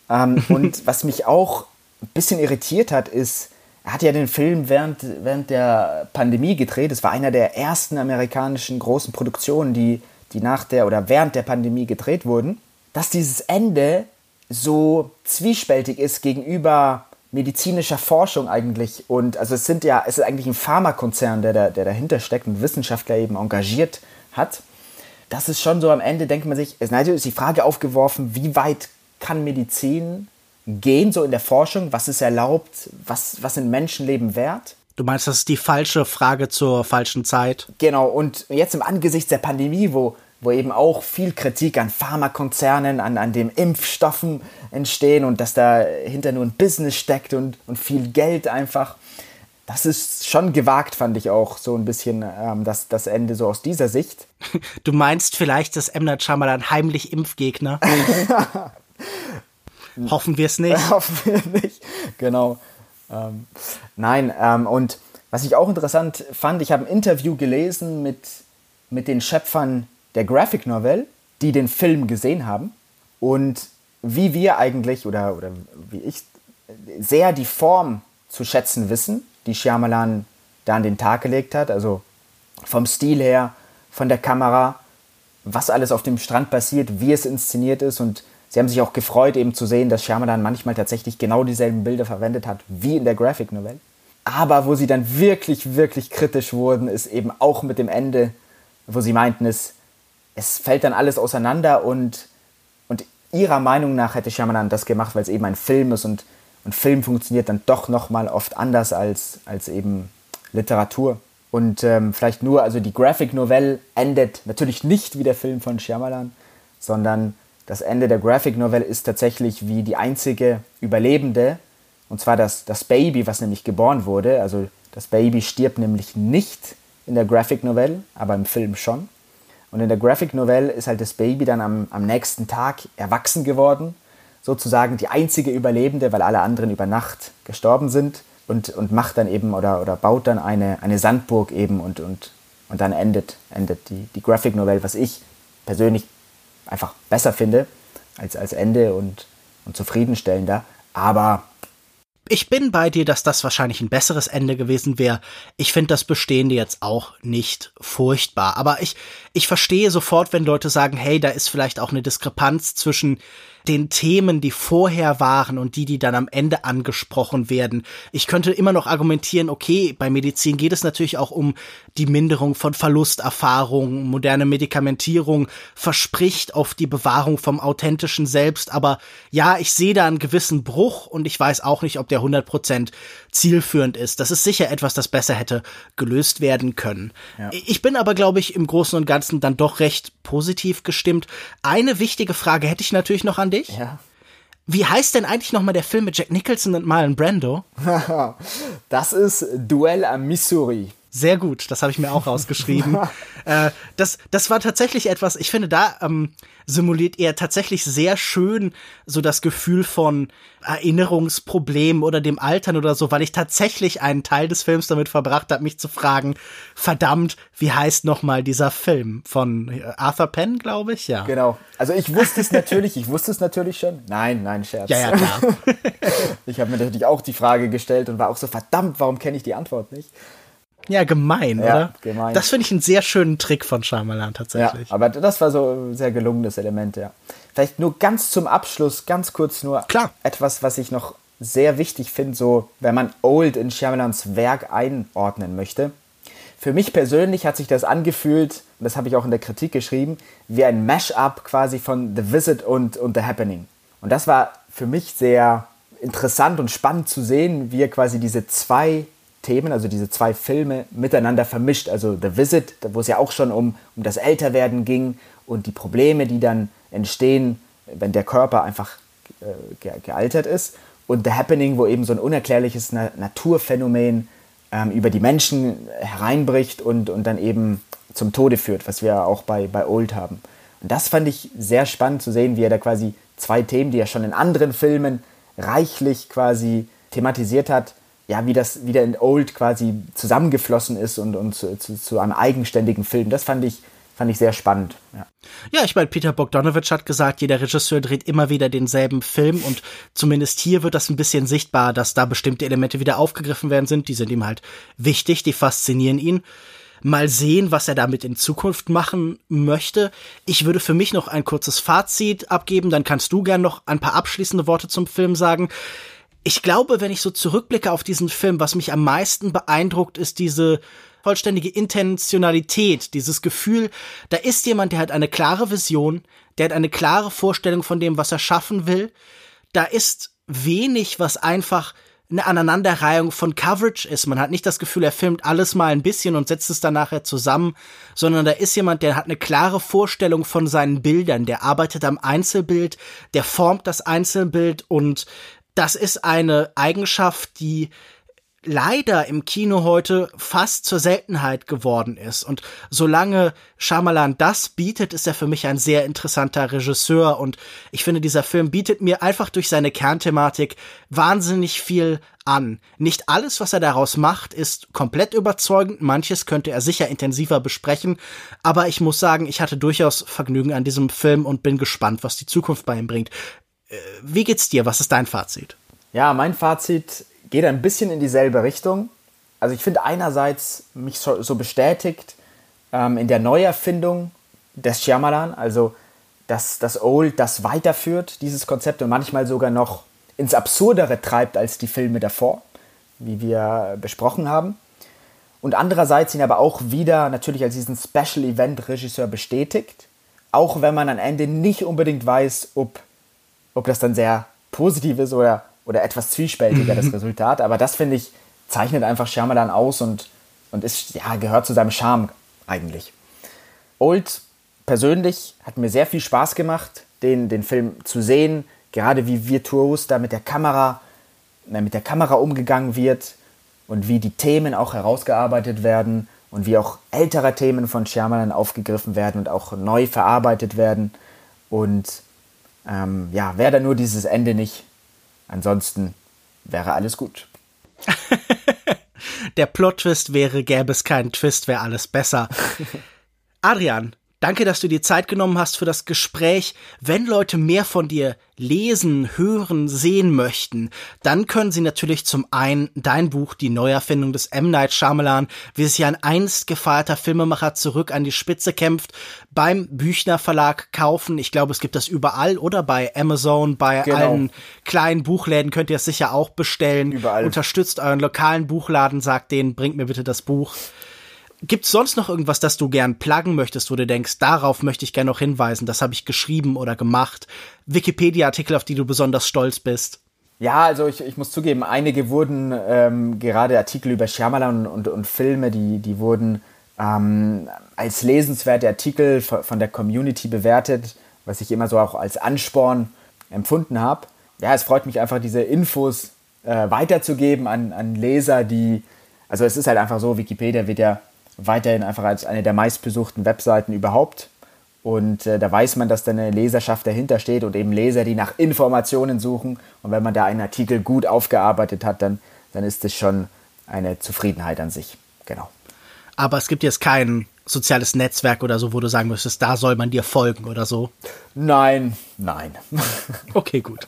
S2: Ähm, *laughs* und was mich auch ein bisschen irritiert hat, ist, er hat ja den Film während, während der Pandemie gedreht. Es war einer der ersten amerikanischen großen Produktionen, die, die nach der oder während der Pandemie gedreht wurden. Dass dieses Ende so zwiespältig ist gegenüber medizinischer Forschung eigentlich. Und also es sind ja, es ist eigentlich ein Pharmakonzern, der, da, der dahinter steckt und Wissenschaftler eben engagiert hat. Das ist schon so am Ende, denkt man sich, es ist die Frage aufgeworfen, wie weit kann Medizin gehen, so in der Forschung, was ist erlaubt, was, was sind Menschenleben wert?
S1: Du meinst, das ist die falsche Frage zur falschen Zeit?
S2: Genau, und jetzt im Angesicht der Pandemie, wo wo eben auch viel Kritik an Pharmakonzernen, an, an den Impfstoffen entstehen und dass dahinter nur ein Business steckt und, und viel Geld einfach. Das ist schon gewagt, fand ich auch so ein bisschen ähm, das, das Ende so aus dieser Sicht. *laughs*
S1: Du meinst vielleicht, dass M. Night Shyamalan heimlich Impfgegner? *laughs* Hoffen wir es nicht. *laughs*
S2: Hoffen wir nicht, genau. Ähm, nein, ähm, und was ich auch interessant fand, ich habe ein Interview gelesen mit, mit den Schöpfern der Graphic Novel, die den Film gesehen haben und wie wir eigentlich oder, oder wie ich sehr die Form zu schätzen wissen, die Shyamalan da an den Tag gelegt hat. Also vom Stil her, von der Kamera, was alles auf dem Strand passiert, wie es inszeniert ist und sie haben sich auch gefreut, eben zu sehen, dass Shyamalan manchmal tatsächlich genau dieselben Bilder verwendet hat wie in der Graphic Novel. Aber wo sie dann wirklich, wirklich kritisch wurden, ist eben auch mit dem Ende, wo sie meinten, es es fällt dann alles auseinander und, und ihrer Meinung nach hätte Shyamalan das gemacht, weil es eben ein Film ist und, und Film funktioniert dann doch nochmal oft anders als, als eben Literatur. Und ähm, vielleicht nur, also die Graphic Novelle endet natürlich nicht wie der Film von Shyamalan, sondern das Ende der Graphic Novelle ist tatsächlich wie die einzige Überlebende, und zwar das, das Baby, was nämlich geboren wurde. Also das Baby stirbt nämlich nicht in der Graphic Novelle, aber im Film schon. Und in der Graphic Novelle ist halt das Baby dann am, am nächsten Tag erwachsen geworden, sozusagen die einzige Überlebende, weil alle anderen über Nacht gestorben sind und, und macht dann eben oder, oder baut dann eine, eine Sandburg eben und, und, und dann endet, endet die, die Graphic Novelle, was ich persönlich einfach besser finde als, als Ende und, und zufriedenstellender. Aber
S1: ich bin bei dir, dass das wahrscheinlich ein besseres Ende gewesen wäre. Ich finde das Bestehende jetzt auch nicht furchtbar. Aber ich, ich verstehe sofort, wenn Leute sagen, hey, da ist vielleicht auch eine Diskrepanz zwischen den Themen, die vorher waren und die, die dann am Ende angesprochen werden. Ich könnte immer noch argumentieren, okay, bei Medizin geht es natürlich auch um die Minderung von Verlusterfahrungen, moderne Medikamentierung verspricht auf die Bewahrung vom authentischen Selbst, aber ja, ich sehe da einen gewissen Bruch und ich weiß auch nicht, ob der 100% zielführend ist. Das ist sicher etwas, das besser hätte gelöst werden können. Ja. Ich bin aber, glaube ich, im Großen und Ganzen dann doch recht positiv gestimmt. Eine wichtige Frage hätte ich natürlich noch an dich. Ja. Wie heißt denn eigentlich nochmal der Film mit Jack Nicholson und Marlon Brando? *laughs*
S2: das ist Duell am Missouri.
S1: Sehr gut, das habe ich mir auch rausgeschrieben. *laughs* äh, das, das war tatsächlich etwas, ich finde, da ähm, simuliert er tatsächlich sehr schön so das Gefühl von Erinnerungsproblemen oder dem Altern oder so, weil ich tatsächlich einen Teil des Films damit verbracht habe, mich zu fragen, verdammt, wie heißt nochmal dieser Film von äh, Arthur Penn, glaube ich, ja.
S2: Genau. Also ich wusste es natürlich, ich wusste es natürlich schon. Nein, nein, Scherz.
S1: Ja, ja, klar. *laughs*
S2: ich habe mir natürlich auch die Frage gestellt und war auch so, verdammt, warum kenne ich die Antwort nicht?
S1: Ja, gemein, ja, oder? Gemein. Das finde ich einen sehr schönen Trick von Shyamalan tatsächlich.
S2: Ja, aber das war so ein sehr gelungenes Element, ja. Vielleicht nur ganz zum Abschluss, ganz kurz nur
S1: Klar.
S2: etwas, was ich noch sehr wichtig finde, so wenn man Old in Shyamalans Werk einordnen möchte. Für mich persönlich hat sich das angefühlt, und das habe ich auch in der Kritik geschrieben, wie ein Mash-up quasi von The Visit und, und The Happening. Und das war für mich sehr interessant und spannend zu sehen, wie er quasi diese zwei Themen, also diese zwei Filme, miteinander vermischt. Also The Visit, wo es ja auch schon um, um das Älterwerden ging und die Probleme, die dann entstehen, wenn der Körper einfach äh, ge gealtert ist. Und The Happening, wo eben so ein unerklärliches Na Naturphänomen ähm, über die Menschen hereinbricht und, und dann eben zum Tode führt, was wir auch bei, bei Old haben. Und das fand ich sehr spannend zu sehen, wie er da quasi zwei Themen, die er schon in anderen Filmen reichlich quasi thematisiert hat, ja, wie das wieder in Old quasi zusammengeflossen ist und, und zu, zu, zu einem eigenständigen Film. Das fand ich, fand ich sehr spannend. Ja,
S1: ja ich meine, Peter Bogdanovich hat gesagt, jeder Regisseur dreht immer wieder denselben Film und zumindest hier wird das ein bisschen sichtbar, dass da bestimmte Elemente wieder aufgegriffen werden sind. Die sind ihm halt wichtig, die faszinieren ihn. Mal sehen, was er damit in Zukunft machen möchte. Ich würde für mich noch ein kurzes Fazit abgeben, dann kannst du gern noch ein paar abschließende Worte zum Film sagen ich glaube, wenn ich so zurückblicke auf diesen Film, was mich am meisten beeindruckt, ist diese vollständige Intentionalität, dieses Gefühl, da ist jemand, der hat eine klare Vision, der hat eine klare Vorstellung von dem, was er schaffen will. Da ist wenig, was einfach eine Aneinanderreihung von Coverage ist. Man hat nicht das Gefühl, er filmt alles mal ein bisschen und setzt es dann nachher zusammen, sondern da ist jemand, der hat eine klare Vorstellung von seinen Bildern, der arbeitet am Einzelbild, der formt das Einzelbild und das ist eine Eigenschaft, die leider im Kino heute fast zur Seltenheit geworden ist. Und solange Shyamalan das bietet, ist er für mich ein sehr interessanter Regisseur. Und ich finde, dieser Film bietet mir einfach durch seine Kernthematik wahnsinnig viel an. Nicht alles, was er daraus macht, ist komplett überzeugend. Manches könnte er sicher intensiver besprechen. Aber ich muss sagen, ich hatte durchaus Vergnügen an diesem Film und bin gespannt, was die Zukunft bei ihm bringt. Äh, wie geht's dir? Was ist dein Fazit?
S2: Ja, mein Fazit geht ein bisschen in dieselbe Richtung. Also ich finde einerseits mich so, so bestätigt ähm, in der Neuerfindung des Shyamalan, also dass das Old das weiterführt, dieses Konzept und manchmal sogar noch ins Absurdere treibt als die Filme davor, wie wir besprochen haben. Und andererseits ihn aber auch wieder natürlich als diesen Special Event Regisseur bestätigt, auch wenn man am Ende nicht unbedingt weiß, ob ob das dann sehr positiv ist oder, oder etwas zwiespältiger das Resultat. Aber das finde ich, zeichnet einfach Shyamalan aus und, und ist, ja, gehört zu seinem Charme eigentlich. Old persönlich hat mir sehr viel Spaß gemacht, den, den Film zu sehen, gerade wie virtuos da mit der Kamera, mit der Kamera umgegangen wird und wie die Themen auch herausgearbeitet werden und wie auch ältere Themen von Shyamalan aufgegriffen werden und auch neu verarbeitet werden. Und ähm, ja, wäre da nur dieses Ende nicht. Ansonsten wäre alles gut. *laughs*
S1: Der Plot-Twist wäre, gäbe es keinen Twist, wäre alles besser. *laughs* Adrian, Danke, dass du dir Zeit genommen hast für das Gespräch. Wenn Leute mehr von dir lesen, hören, sehen möchten, dann können sie natürlich zum einen dein Buch Die Neuerfindung des M. Night Shyamalan, wie sich ein einst gefeierter Filmemacher zurück an die Spitze kämpft, beim Büchner Verlag kaufen. Ich glaube, es gibt das überall oder bei Amazon, bei genau. allen kleinen Buchläden könnt ihr es sicher auch bestellen. Überall. Unterstützt euren lokalen Buchladen, sagt denen, bringt mir bitte das Buch. Gibt's sonst noch irgendwas, das du gern pluggen möchtest, wo du denkst, darauf möchte ich gerne noch hinweisen, das habe ich geschrieben oder gemacht? Wikipedia-Artikel, auf die du besonders stolz bist?
S2: Ja, also ich, ich muss zugeben, einige wurden, ähm, gerade Artikel über Shyamalan und, und, und Filme, die, die wurden ähm, als lesenswerte Artikel von der Community bewertet, was ich immer so auch als Ansporn empfunden habe. Ja, es freut mich einfach, diese Infos äh, weiterzugeben an, an Leser, die, also es ist halt einfach so, Wikipedia wird ja weiterhin einfach als eine der meistbesuchten Webseiten überhaupt. Und äh, da weiß man, dass da eine Leserschaft dahinter steht und eben Leser, die nach Informationen suchen. Und wenn man da einen Artikel gut aufgearbeitet hat, dann, dann ist es schon eine Zufriedenheit an sich. Genau.
S1: Aber es gibt jetzt kein soziales Netzwerk oder so, wo du sagen müsstest, da soll man dir folgen oder so.
S2: Nein, nein. *laughs*
S1: okay, gut.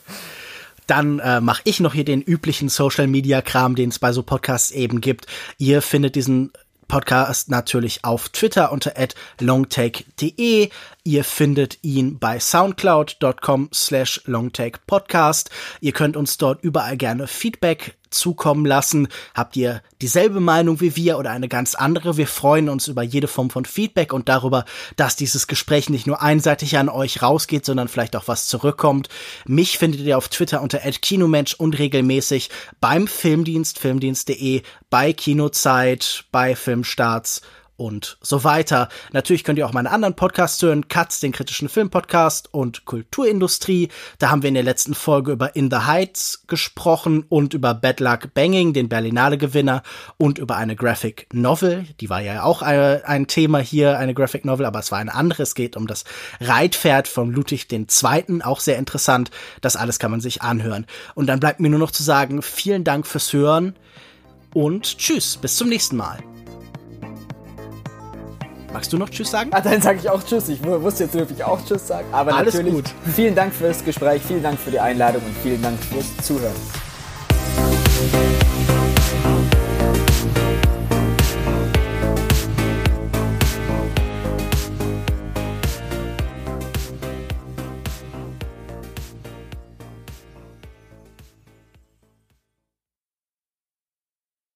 S1: Dann äh, mache ich noch hier den üblichen Social Media Kram, den es bei so Podcasts eben gibt. Ihr findet diesen Podcast natürlich auf Twitter unter longtake.de. Ihr findet ihn bei soundcloud.com slash longtakepodcast. Ihr könnt uns dort überall gerne Feedback zukommen lassen. Habt ihr dieselbe Meinung wie wir oder eine ganz andere? Wir freuen uns über jede Form von Feedback und darüber, dass dieses Gespräch nicht nur einseitig an euch rausgeht, sondern vielleicht auch was zurückkommt. Mich findet ihr auf Twitter unter @kinomensch und regelmäßig beim Filmdienst filmdienst.de, bei Kinozeit, bei Filmstarts und so weiter. Natürlich könnt ihr auch meine anderen Podcasts hören, Katz, den kritischen Filmpodcast und Kulturindustrie. Da haben wir in der letzten Folge über In the Heights gesprochen und über Bad Luck Banging, den Berlinale-Gewinner und über eine Graphic Novel. Die war ja auch ein, ein Thema hier, eine Graphic Novel, aber es war ein anderes. Es geht um das Reitpferd von Ludwig II., auch sehr interessant. Das alles kann man sich anhören. Und dann bleibt mir nur noch zu sagen, vielen Dank fürs Hören und tschüss, bis zum nächsten Mal. Magst du noch Tschüss sagen?
S2: Ah, dann sage ich auch Tschüss. Ich wusste jetzt wirklich auch Tschüss sagen. Aber Alles natürlich, gut. *laughs* vielen Dank fürs Gespräch, vielen Dank für die Einladung und vielen Dank fürs Zuhören.